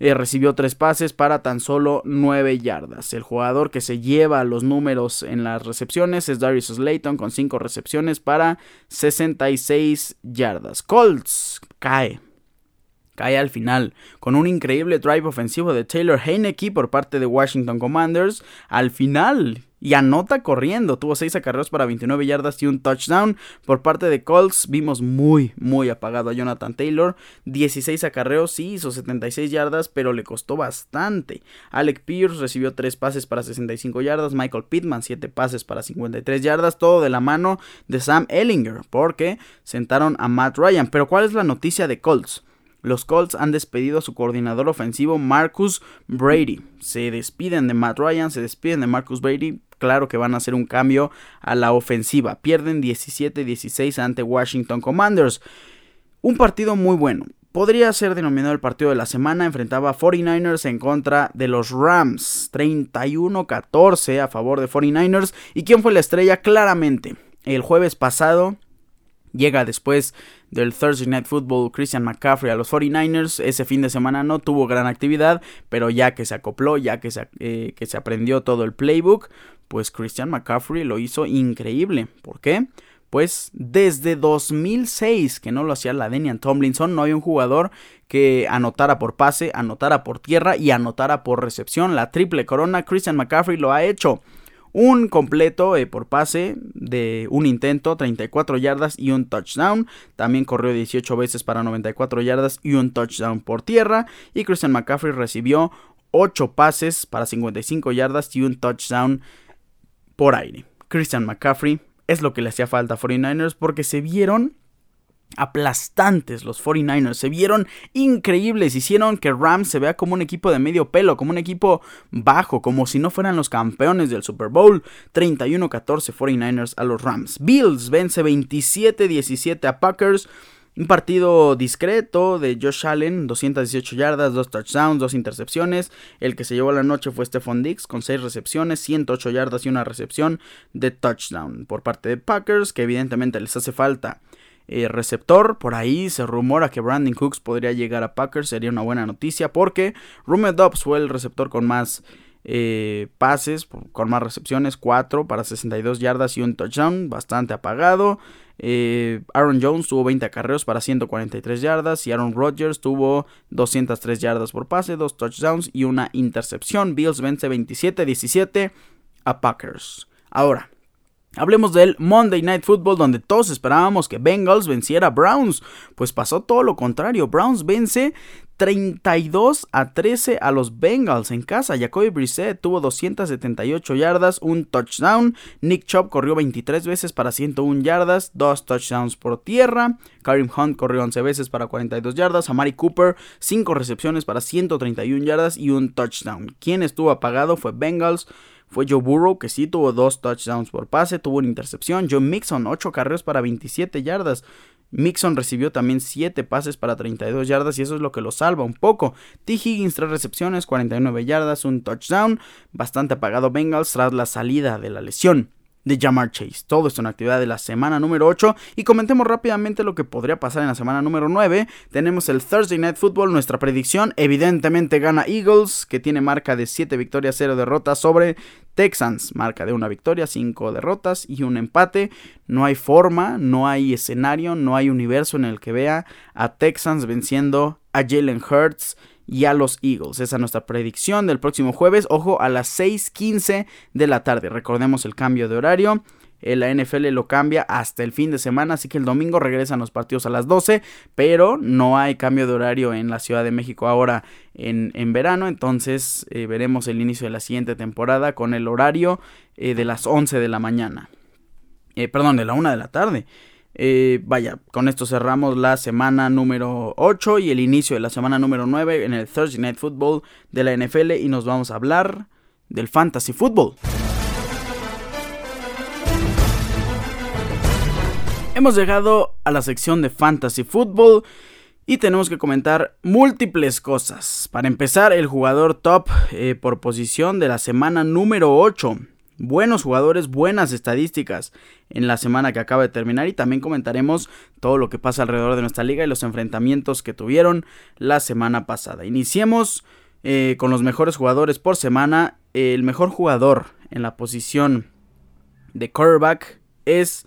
eh, recibió tres pases para tan solo 9 yardas. El jugador que se lleva los números en las recepciones es Darius Slayton con 5 recepciones para 66 yardas. Colts cae. Cae al final con un increíble drive ofensivo de Taylor Heineke por parte de Washington Commanders. Al final y anota corriendo. Tuvo 6 acarreos para 29 yardas y un touchdown. Por parte de Colts vimos muy, muy apagado a Jonathan Taylor. 16 acarreos, sí, hizo 76 yardas, pero le costó bastante. Alec Pierce recibió 3 pases para 65 yardas. Michael Pittman 7 pases para 53 yardas. Todo de la mano de Sam Ellinger, porque sentaron a Matt Ryan. Pero ¿cuál es la noticia de Colts? Los Colts han despedido a su coordinador ofensivo Marcus Brady. Se despiden de Matt Ryan, se despiden de Marcus Brady claro que van a hacer un cambio a la ofensiva. Pierden 17-16 ante Washington Commanders. Un partido muy bueno. Podría ser denominado el partido de la semana. Enfrentaba a 49ers en contra de los Rams. 31-14 a favor de 49ers. ¿Y quién fue la estrella? Claramente. El jueves pasado llega después del Thursday Night Football Christian McCaffrey a los 49ers. Ese fin de semana no tuvo gran actividad, pero ya que se acopló, ya que se, eh, que se aprendió todo el playbook, pues Christian McCaffrey lo hizo increíble. ¿Por qué? Pues desde 2006 que no lo hacía la Denian Tomlinson, no hay un jugador que anotara por pase, anotara por tierra y anotara por recepción. La triple corona, Christian McCaffrey lo ha hecho. Un completo eh, por pase de un intento, 34 yardas y un touchdown. También corrió 18 veces para 94 yardas y un touchdown por tierra. Y Christian McCaffrey recibió 8 pases para 55 yardas y un touchdown por aire. Christian McCaffrey es lo que le hacía falta a 49ers porque se vieron aplastantes los 49ers, se vieron increíbles, hicieron que Rams se vea como un equipo de medio pelo, como un equipo bajo, como si no fueran los campeones del Super Bowl. 31-14 49ers a los Rams. Bills vence 27-17 a Packers. Un partido discreto de Josh Allen, 218 yardas, 2 touchdowns, 2 intercepciones. El que se llevó la noche fue Stephon Dix con 6 recepciones, 108 yardas y una recepción de touchdown por parte de Packers, que evidentemente les hace falta eh, receptor. Por ahí se rumora que Brandon Cooks podría llegar a Packers, sería una buena noticia porque Rumed Dobbs fue el receptor con más eh, pases, con más recepciones, 4 para 62 yardas y un touchdown, bastante apagado. Eh, Aaron Jones tuvo 20 acarreos para 143 yardas y Aaron Rodgers tuvo 203 yardas por pase, 2 touchdowns y una intercepción. Bills vence 27-17 a Packers. Ahora, Hablemos del Monday Night Football donde todos esperábamos que Bengals venciera a Browns, pues pasó todo lo contrario. Browns vence 32 a 13 a los Bengals en casa. Jacoby Brissett tuvo 278 yardas, un touchdown. Nick Chubb corrió 23 veces para 101 yardas, dos touchdowns por tierra. Karim Hunt corrió 11 veces para 42 yardas. Amari Cooper 5 recepciones para 131 yardas y un touchdown. Quien estuvo apagado fue Bengals fue Joe Burrow, que sí tuvo dos touchdowns por pase, tuvo una intercepción. Joe Mixon, 8 carreras para 27 yardas. Mixon recibió también 7 pases para 32 yardas y eso es lo que lo salva un poco. T. Higgins 3 recepciones, 49 yardas, un touchdown. Bastante apagado Bengals tras la salida de la lesión de Jamar Chase. Todo esto en actividad de la semana número 8 y comentemos rápidamente lo que podría pasar en la semana número 9. Tenemos el Thursday Night Football, nuestra predicción. Evidentemente gana Eagles, que tiene marca de 7 victorias, 0 derrotas sobre Texans, marca de una victoria, 5 derrotas y un empate. No hay forma, no hay escenario, no hay universo en el que vea a Texans venciendo a Jalen Hurts y a los Eagles. Esa es nuestra predicción del próximo jueves. Ojo, a las 6:15 de la tarde. Recordemos el cambio de horario. Eh, la NFL lo cambia hasta el fin de semana, así que el domingo regresan los partidos a las 12, pero no hay cambio de horario en la Ciudad de México ahora en, verano, entonces eh, veremos el inicio de la siguiente temporada con el horario eh, de las 11 de la mañana. perdón, de la 1 de la tarde. Eh, vaya, con esto cerramos la semana número 8 y el inicio de la semana número 9 en el Thursday Night Football de la NFL y nos vamos a hablar del Fantasy Football. Hemos llegado a la sección de Fantasy Football y tenemos que comentar múltiples cosas. Para empezar, el jugador top eh, por posición de la semana número 8 buenos jugadores, buenas estadísticas en la semana que acaba de terminar y también comentaremos todo lo que pasa alrededor de nuestra liga y los enfrentamientos que tuvieron la semana pasada. Iniciemos eh, con los mejores jugadores por semana. El mejor jugador en la posición de quarterback es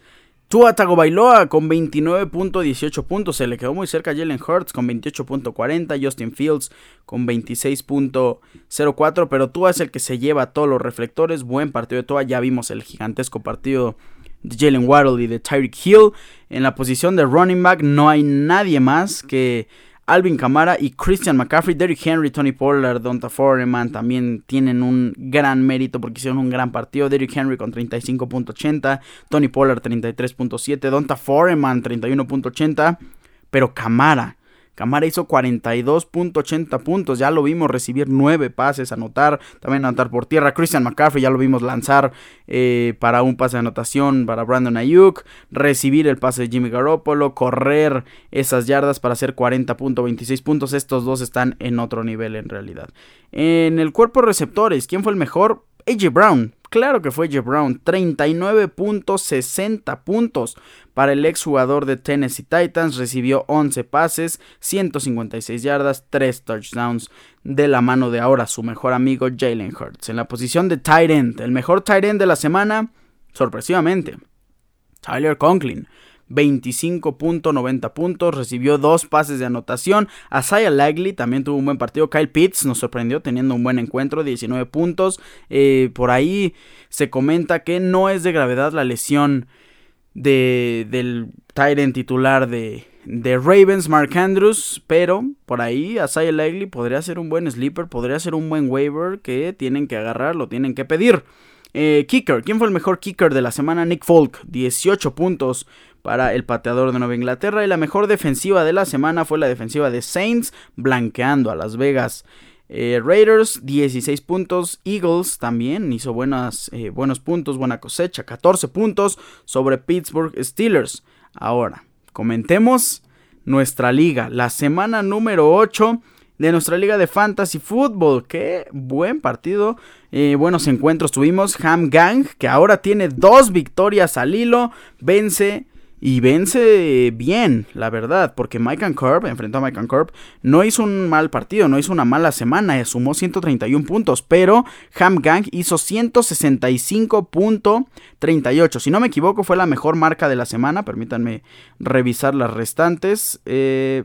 Tua Tagovailoa con 29.18 puntos, se le quedó muy cerca a Jalen Hurts con 28.40, Justin Fields con 26.04, pero Tua es el que se lleva todos los reflectores, buen partido de Tua, ya vimos el gigantesco partido de Jalen Waddle y de Tyreek Hill. En la posición de running back no hay nadie más que Alvin Kamara y Christian McCaffrey, Derrick Henry, Tony Pollard, Donta Foreman también tienen un gran mérito porque hicieron un gran partido. Derrick Henry con 35.80, Tony Pollard 33.7, Donta Foreman 31.80, pero Kamara Camara hizo 42.80 puntos, ya lo vimos recibir 9 pases, anotar, también anotar por tierra. Christian McCaffrey ya lo vimos lanzar eh, para un pase de anotación para Brandon Ayuk, recibir el pase de Jimmy Garoppolo, correr esas yardas para hacer 40.26 puntos. Estos dos están en otro nivel en realidad. En el cuerpo receptores, ¿quién fue el mejor? AJ Brown, Claro que fue Jeff Brown, 39.60 puntos para el exjugador de Tennessee Titans, recibió 11 pases, 156 yardas, 3 touchdowns de la mano de ahora su mejor amigo Jalen Hurts. En la posición de tight end, el mejor tight end de la semana, sorpresivamente, Tyler Conklin. 25.90 puntos, recibió dos pases de anotación. Asaya Lagley también tuvo un buen partido. Kyle Pitts nos sorprendió teniendo un buen encuentro, 19 puntos. Eh, por ahí se comenta que no es de gravedad la lesión de, del Tyrant titular de, de Ravens, Mark Andrews, pero por ahí Asaya Lagley podría ser un buen sleeper, podría ser un buen waiver que tienen que agarrar, lo tienen que pedir. Eh, kicker, ¿quién fue el mejor kicker de la semana? Nick Folk, 18 puntos para el pateador de Nueva Inglaterra. Y la mejor defensiva de la semana fue la defensiva de Saints, blanqueando a Las Vegas. Eh, Raiders, 16 puntos. Eagles también hizo buenas, eh, buenos puntos, buena cosecha, 14 puntos sobre Pittsburgh Steelers. Ahora, comentemos nuestra liga, la semana número 8 de nuestra liga de fantasy football. Qué buen partido, eh, buenos encuentros tuvimos. Ham Gang, que ahora tiene dos victorias al hilo, vence y vence bien, la verdad, porque Mike Curb, enfrentó a Mike Curb, no hizo un mal partido, no hizo una mala semana, sumó 131 puntos, pero Ham Gang hizo 165.38. Si no me equivoco, fue la mejor marca de la semana, permítanme revisar las restantes. Eh,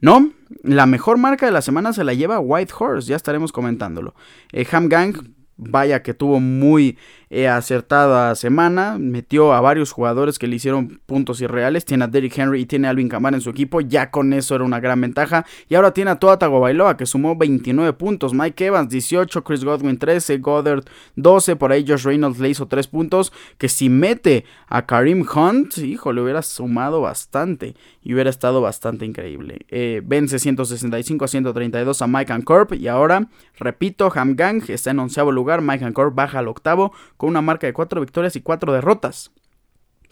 no, la mejor marca de la semana se la lleva White Horse, ya estaremos comentándolo. Eh, Ham Gang vaya que tuvo muy acertada semana. Metió a varios jugadores que le hicieron puntos irreales. Tiene a Derrick Henry y tiene a Alvin Kamara en su equipo. Ya con eso era una gran ventaja. Y ahora tiene a Toa Tagovailoa que sumó 29 puntos. Mike Evans 18, Chris Godwin 13, Goddard 12. Por ahí Josh Reynolds le hizo 3 puntos. Que si mete a Karim Hunt, hijo, le hubiera sumado bastante. Y hubiera estado bastante increíble. Eh, vence 165 a 132 a Mike and Corp. Y ahora, repito, Ham Gang está en onceavo lugar. Mike and Corp baja al octavo con una marca de 4 victorias y 4 derrotas.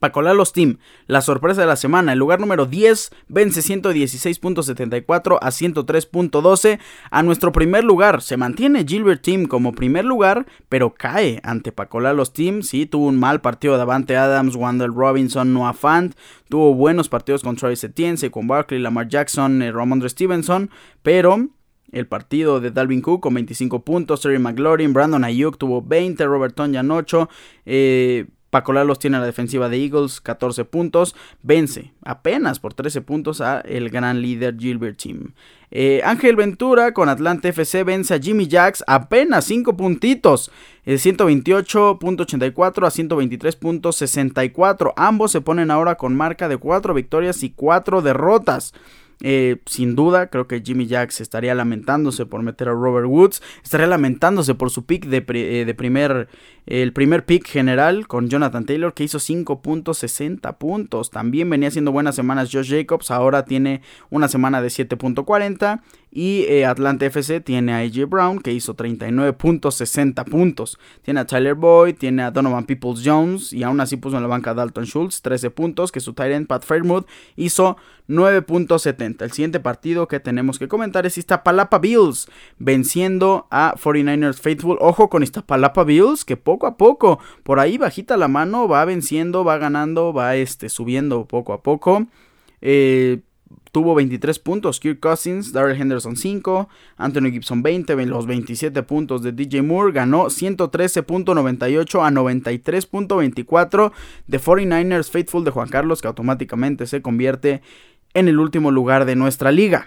los Team, la sorpresa de la semana, el lugar número 10 vence 116.74 a 103.12 a nuestro primer lugar. Se mantiene Gilbert Team como primer lugar, pero cae ante los Team. Sí, tuvo un mal partido de Avante Adams, Wandel Robinson, Noah Fant. Tuvo buenos partidos con Travis Etienne, con Barkley, Lamar Jackson, eh, Ramondre Stevenson, pero el partido de Dalvin Cook con 25 puntos, Terry McLaurin, Brandon Ayuk tuvo 20, Robert Tonyan 8, eh, Paco tiene la defensiva de Eagles 14 puntos, vence apenas por 13 puntos a el gran líder Gilbert Team. Eh, Ángel Ventura con Atlanta FC vence a Jimmy Jacks apenas 5 puntitos, 128.84 a 123.64. Ambos se ponen ahora con marca de 4 victorias y 4 derrotas. Eh, sin duda, creo que Jimmy Jacks estaría lamentándose por meter a Robert Woods. Estaría lamentándose por su pick de, eh, de primer. El primer pick general con Jonathan Taylor que hizo 5.60 puntos. También venía haciendo buenas semanas Josh Jacobs. Ahora tiene una semana de 7.40. Y eh, Atlanta FC tiene a AJ Brown que hizo 39.60 puntos. Tiene a Tyler Boyd, tiene a Donovan Peoples Jones y aún así puso en la banca Dalton Schultz 13 puntos. Que su tight Pat Fairmouth hizo 9.70. El siguiente partido que tenemos que comentar es Iztapalapa Bills venciendo a 49ers Faithful. Ojo con Iztapalapa Bills que poco a poco por ahí bajita la mano va venciendo, va ganando, va este, subiendo poco a poco. Eh, tuvo 23 puntos, Kirk Cousins, Darrell Henderson 5, Anthony Gibson 20, los 27 puntos de DJ Moore, ganó 113.98 a 93.24 de 49ers Faithful de Juan Carlos, que automáticamente se convierte en el último lugar de nuestra liga.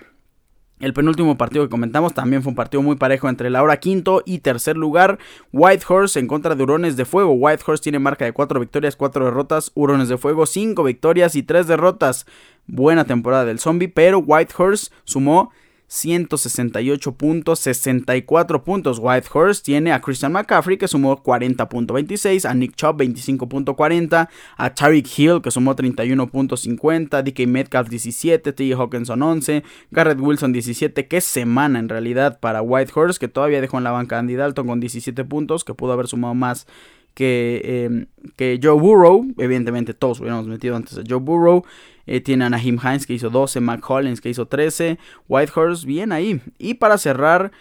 El penúltimo partido que comentamos también fue un partido muy parejo entre la hora quinto y tercer lugar. Whitehorse en contra de Hurones de Fuego. Whitehorse tiene marca de 4 victorias, 4 derrotas. Hurones de Fuego 5 victorias y 3 derrotas. Buena temporada del zombie, pero Whitehorse sumó 168 puntos, 64 puntos. Whitehorse tiene a Christian McCaffrey que sumó 40.26, a Nick Chubb 25.40, a Tariq Hill que sumó 31.50, DK Metcalf 17, T. Hawkinson 11, Garrett Wilson 17. Qué semana en realidad para Whitehorse que todavía dejó en la banca Andy Dalton con 17 puntos, que pudo haber sumado más que, em, que Joe Burrow. Evidentemente todos hubiéramos metido antes a Joe Burrow. Eh, tiene a Naheem Hines que hizo 12, Mac Hollins que hizo 13, Whitehorse bien ahí. Y para cerrar,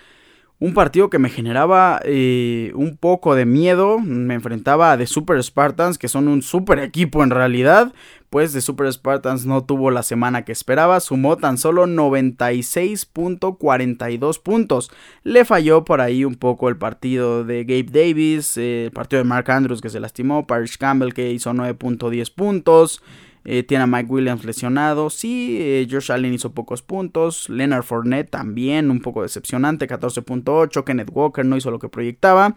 un partido que me generaba eh, un poco de miedo. Me enfrentaba a The Super Spartans, que son un super equipo en realidad. Pues The Super Spartans no tuvo la semana que esperaba. Sumó tan solo 96.42 puntos. Le falló por ahí un poco el partido de Gabe Davis. Eh, el partido de Mark Andrews que se lastimó. Parrish Campbell que hizo 9.10 puntos. Eh, tiene a Mike Williams lesionado. Sí, eh, Josh Allen hizo pocos puntos. Leonard Fournette también un poco decepcionante, 14.8. Kenneth Walker no hizo lo que proyectaba.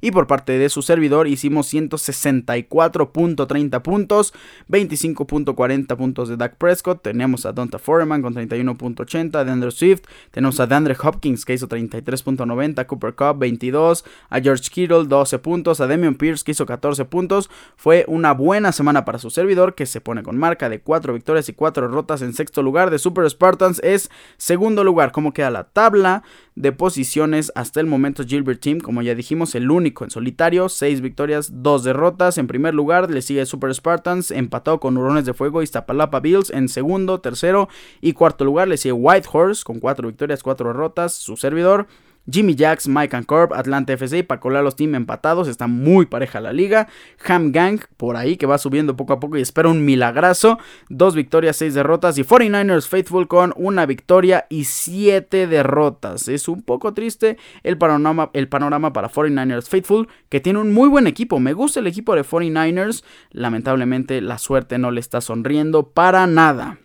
Y por parte de su servidor hicimos 164.30 puntos, 25.40 puntos de Dak Prescott. Tenemos a Donta Foreman con 31.80, de Andrew Swift. Tenemos a DeAndre Hopkins que hizo 33.90, Cooper Cup 22, a George Kittle 12 puntos, a Damian Pierce que hizo 14 puntos. Fue una buena semana para su servidor que se pone con marca de 4 victorias y 4 derrotas en sexto lugar de Super Spartans. Es segundo lugar. ¿Cómo queda la tabla de posiciones hasta el momento? Gilbert Team, como ya dijimos, el único en solitario, 6 victorias, 2 derrotas. En primer lugar le sigue Super Spartans, empatado con Hurones de Fuego y Iztapalapa Bills. En segundo, tercero y cuarto lugar le sigue White Horse con 4 victorias, 4 derrotas. Su servidor. Jimmy Jacks, Mike and Corp, Atlanta FC y los Team empatados. Está muy pareja la liga. Ham Gang por ahí que va subiendo poco a poco y espera un milagrazo. Dos victorias, seis derrotas. Y 49ers Faithful con una victoria y siete derrotas. Es un poco triste el panorama, el panorama para 49ers Faithful que tiene un muy buen equipo. Me gusta el equipo de 49ers. Lamentablemente la suerte no le está sonriendo para nada.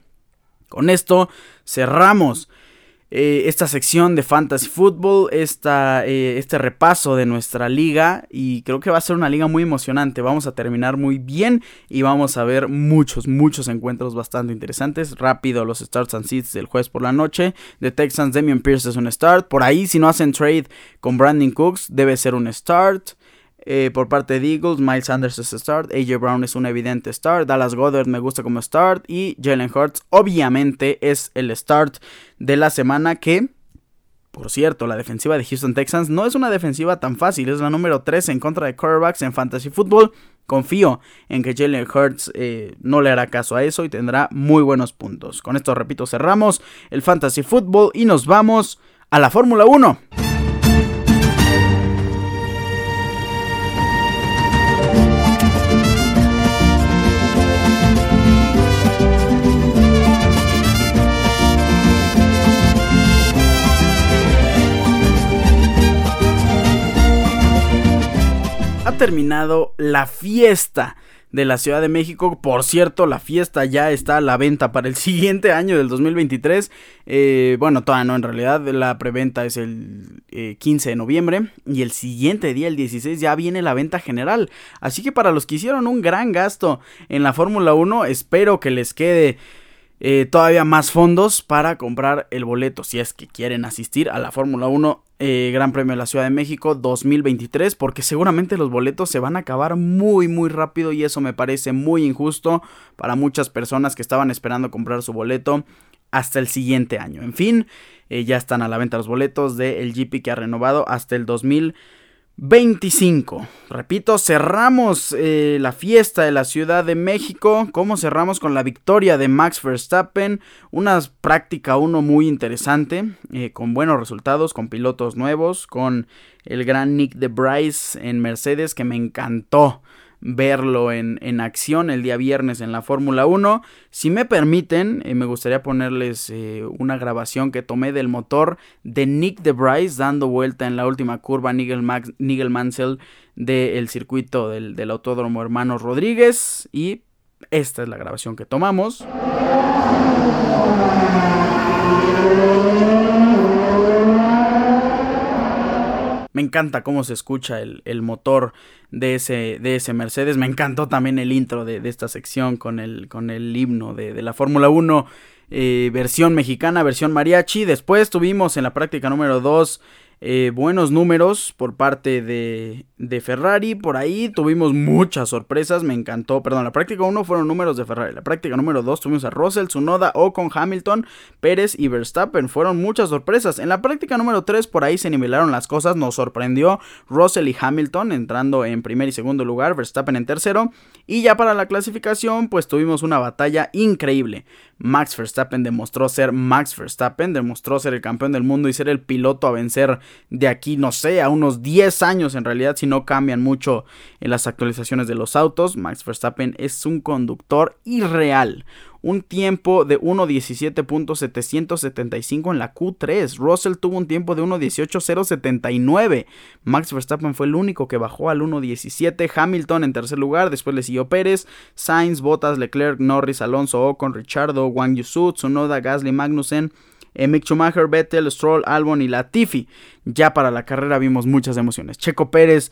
Con esto cerramos eh, esta sección de Fantasy Football, esta, eh, este repaso de nuestra liga y creo que va a ser una liga muy emocionante. Vamos a terminar muy bien y vamos a ver muchos, muchos encuentros bastante interesantes. Rápido los starts and seats del jueves por la noche. De Texans, Damian Pierce es un start. Por ahí, si no hacen trade con Brandon Cooks, debe ser un start. Eh, por parte de Eagles, Miles Sanders es start, AJ Brown es un evidente start, Dallas Goddard me gusta como start y Jalen Hurts obviamente es el start de la semana que, por cierto, la defensiva de Houston Texans no es una defensiva tan fácil, es la número 3 en contra de quarterbacks en Fantasy Football. Confío en que Jalen Hurts eh, no le hará caso a eso y tendrá muy buenos puntos. Con esto, repito, cerramos el Fantasy Football y nos vamos a la Fórmula 1. Terminado la fiesta de la Ciudad de México. Por cierto, la fiesta ya está a la venta para el siguiente año del 2023. Eh, bueno, todavía no, en realidad la preventa es el 15 eh, de noviembre y el siguiente día, el 16, ya viene la venta general. Así que para los que hicieron un gran gasto en la Fórmula 1, espero que les quede... Eh, todavía más fondos para comprar el boleto si es que quieren asistir a la Fórmula 1 eh, Gran Premio de la Ciudad de México 2023 porque seguramente los boletos se van a acabar muy muy rápido y eso me parece muy injusto para muchas personas que estaban esperando comprar su boleto hasta el siguiente año. En fin, eh, ya están a la venta los boletos del GP que ha renovado hasta el 2023 25. Repito, cerramos eh, la fiesta de la Ciudad de México. Como cerramos con la victoria de Max Verstappen. Una práctica 1 muy interesante. Eh, con buenos resultados, con pilotos nuevos. Con el gran Nick de Bryce en Mercedes que me encantó verlo en, acción el día viernes en la Fórmula 1. Si me permiten, eh, me gustaría ponerles eh, una grabación que tomé del motor de Nick de Bryce dando vuelta en la última curva Nigel, Nigel Mansell del circuito del, del Autódromo Hermanos Rodríguez. Y esta es la grabación que tomamos. Me encanta cómo se escucha el, motor de ese, de ese, Mercedes. Me encantó también el intro de, esta sección con el, con el himno de, la Fórmula 1. Eh, versión mexicana, versión mariachi. Después tuvimos en la práctica número 2 eh, buenos números por parte de, de, Ferrari. Por ahí tuvimos muchas sorpresas. Me encantó. Perdón, la práctica 1 fueron números de Ferrari. La práctica número 2 tuvimos a Russell, Tsunoda, Ocon, Hamilton, Pérez y Verstappen. Fueron muchas sorpresas. En la práctica número 3 por ahí se nivelaron las cosas. Nos sorprendió Russell y Hamilton entrando en primer y segundo lugar. Verstappen en tercero. Y ya para la clasificación pues tuvimos una batalla increíble. Max Verstappen demostró ser Max Verstappen. Demostró ser el campeón del mundo y ser el piloto a vencer de aquí, no sé, a unos 10 años en realidad, si no cambian mucho en las actualizaciones de los autos. Max Verstappen es un conductor irreal. Un tiempo de 1.17.775 en la Q3. Russell tuvo un tiempo de 1.18.079. Max Verstappen fue el único que bajó al 1.17. Hamilton en tercer lugar. Después le siguió Pérez. Sainz, Bottas, Leclerc, Norris, Alonso, Ocon, Richardo, Wang Yusu, Tsunoda, Gasly, Magnussen. Eh, Mick Schumacher, Vettel, Stroll, Albon y Latifi. Ya para la carrera vimos muchas emociones. Checo Pérez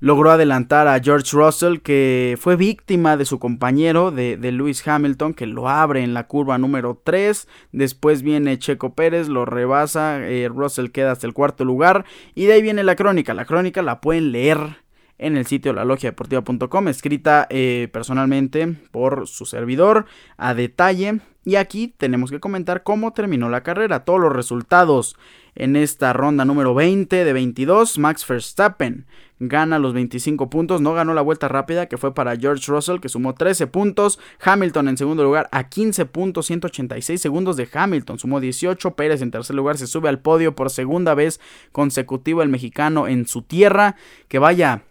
logró adelantar a George Russell, que fue víctima de su compañero, de, Lewis Hamilton, que lo abre en la curva número 3. Después viene Checo Pérez, lo rebasa, eh, Russell queda hasta el cuarto lugar. Y de ahí viene la crónica. La crónica la pueden leer en el sitio lalogiadeportiva.com, escrita eh, personalmente por su servidor a detalle. Y aquí tenemos que comentar cómo terminó la carrera, todos los resultados en esta ronda número 20 de 22. Max Verstappen gana los 25 puntos, no ganó la vuelta rápida que fue para George Russell que sumó 13 puntos. Hamilton en segundo lugar a 15 puntos, 186 segundos de Hamilton, sumó 18. Pérez en tercer lugar se sube al podio por segunda vez consecutiva el mexicano en su tierra. Que vaya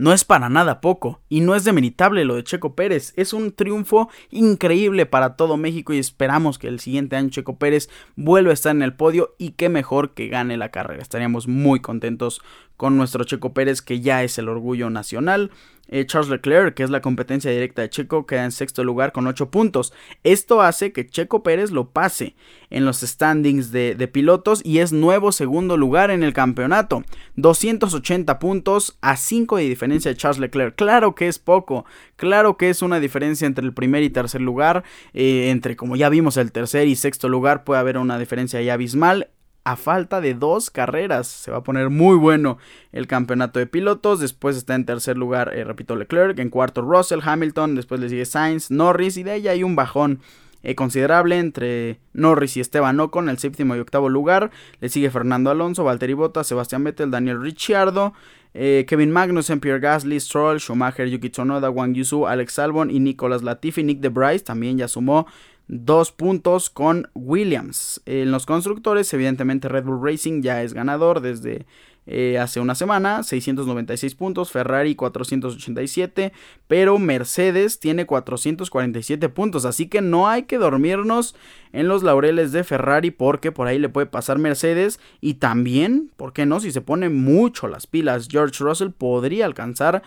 no es para nada poco y no es demeritable lo de Checo Pérez. Es un triunfo increíble para todo México y esperamos que el siguiente año Checo Pérez vuelva a estar en el podio y qué mejor que gane la carrera. Estaríamos muy contentos con nuestro Checo Pérez que ya es el orgullo nacional. Eh, Charles Leclerc, que es la competencia directa de Checo, queda en sexto lugar con 8 puntos. Esto hace que Checo Pérez lo pase en los standings de, pilotos y es nuevo segundo lugar en el campeonato. 280 puntos a 5 de diferencia de Charles Leclerc. Claro que es poco, claro que es una diferencia entre el primer y tercer lugar. Eh, entre, como ya vimos, el tercer y sexto lugar puede haber una diferencia ya abismal a falta de dos carreras. Se va a poner muy bueno el campeonato de pilotos. Después está en tercer lugar, eh, repito, Leclerc. En cuarto, Russell, Hamilton. Después le sigue Sainz, Norris. Y de ahí hay un bajón eh, considerable entre Norris y Esteban Ocon, el séptimo y octavo lugar. Le sigue Fernando Alonso, Valtteri Bottas, Sebastián Vettel, Daniel Ricciardo. Eh, Kevin Magnussen, Pierre Gasly, Stroll, Schumacher, Yuki Tsunoda, Wang Yusu, Alex Albon y Nicolas Latifi. Nick de Bryce también ya sumó dos puntos con Williams. En los constructores, evidentemente Red Bull Racing ya es ganador desde eh, hace una semana, 696 puntos, Ferrari 487, pero Mercedes tiene 447 puntos, así que no hay que dormirnos en los laureles de Ferrari porque por ahí le puede pasar Mercedes y también, ¿por qué no? Si se pone mucho las pilas, George Russell podría alcanzar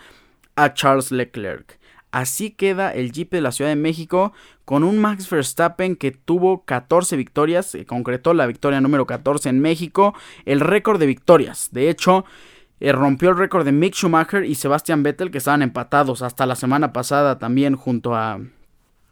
a Charles Leclerc. Así queda el Jeep de la Ciudad de México con un Max Verstappen que tuvo 14 victorias, se concretó la victoria número 14 en México, el récord de victorias. De hecho, eh, rompió el récord de Mick Schumacher y Sebastian Vettel que estaban empatados hasta la semana pasada también junto a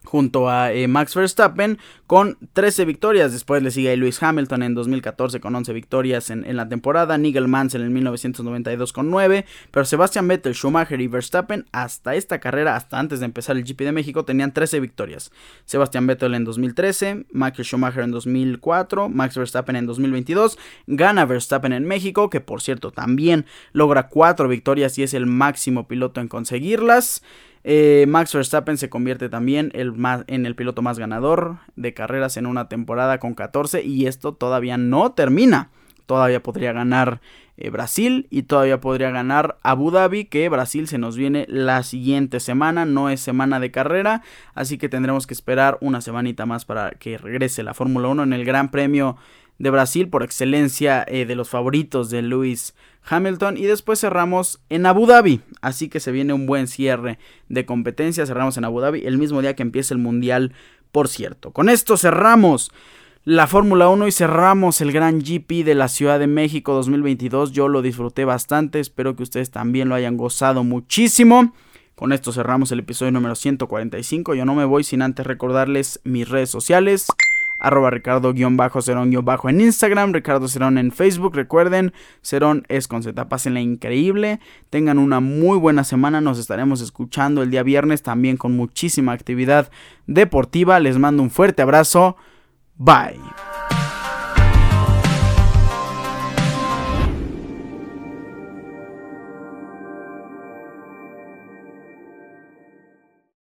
junto a eh, Max Verstappen con 13 victorias. Después le sigue Lewis Hamilton en 2014 con 11 victorias en, la temporada. Nigel Mansell en 1992 con 9. Pero Sebastian Vettel, Schumacher y Verstappen hasta esta carrera, hasta antes de empezar el GP de México, tenían 13 victorias. Sebastian Vettel en 2013, Michael Schumacher en 2004, Max Verstappen en 2022. Gana Verstappen en México, que por cierto también logra 4 victorias y es el máximo piloto en conseguirlas. Eh, Max Verstappen se convierte también en el piloto más ganador de carreras en una temporada con 14 y esto todavía no termina. Todavía podría ganar eh, Brasil y todavía podría ganar Abu Dhabi, que Brasil se nos viene la siguiente semana, no es semana de carrera, así que tendremos que esperar una semanita más para que regrese la Fórmula 1 en el Gran Premio de Brasil por excelencia eh, de los favoritos de Lewis Hamilton y después cerramos en Abu Dhabi, así que se viene un buen cierre de competencia, cerramos en Abu Dhabi el mismo día que empieza el Mundial, por cierto. Con esto cerramos la Fórmula 1 y cerramos el Gran GP de la Ciudad de México 2022. Yo lo disfruté bastante, espero que ustedes también lo hayan gozado muchísimo. Con esto cerramos el episodio número 145. Yo no me voy sin antes recordarles mis redes sociales. Arroba Ricardo-Cerón-Bajo en Instagram, Ricardo Cerón en Facebook. Recuerden, Cerón es con Z. Pásenla increíble. Tengan una muy buena semana. Nos estaremos escuchando el día viernes también con muchísima actividad deportiva. Les mando un fuerte abrazo. Bye.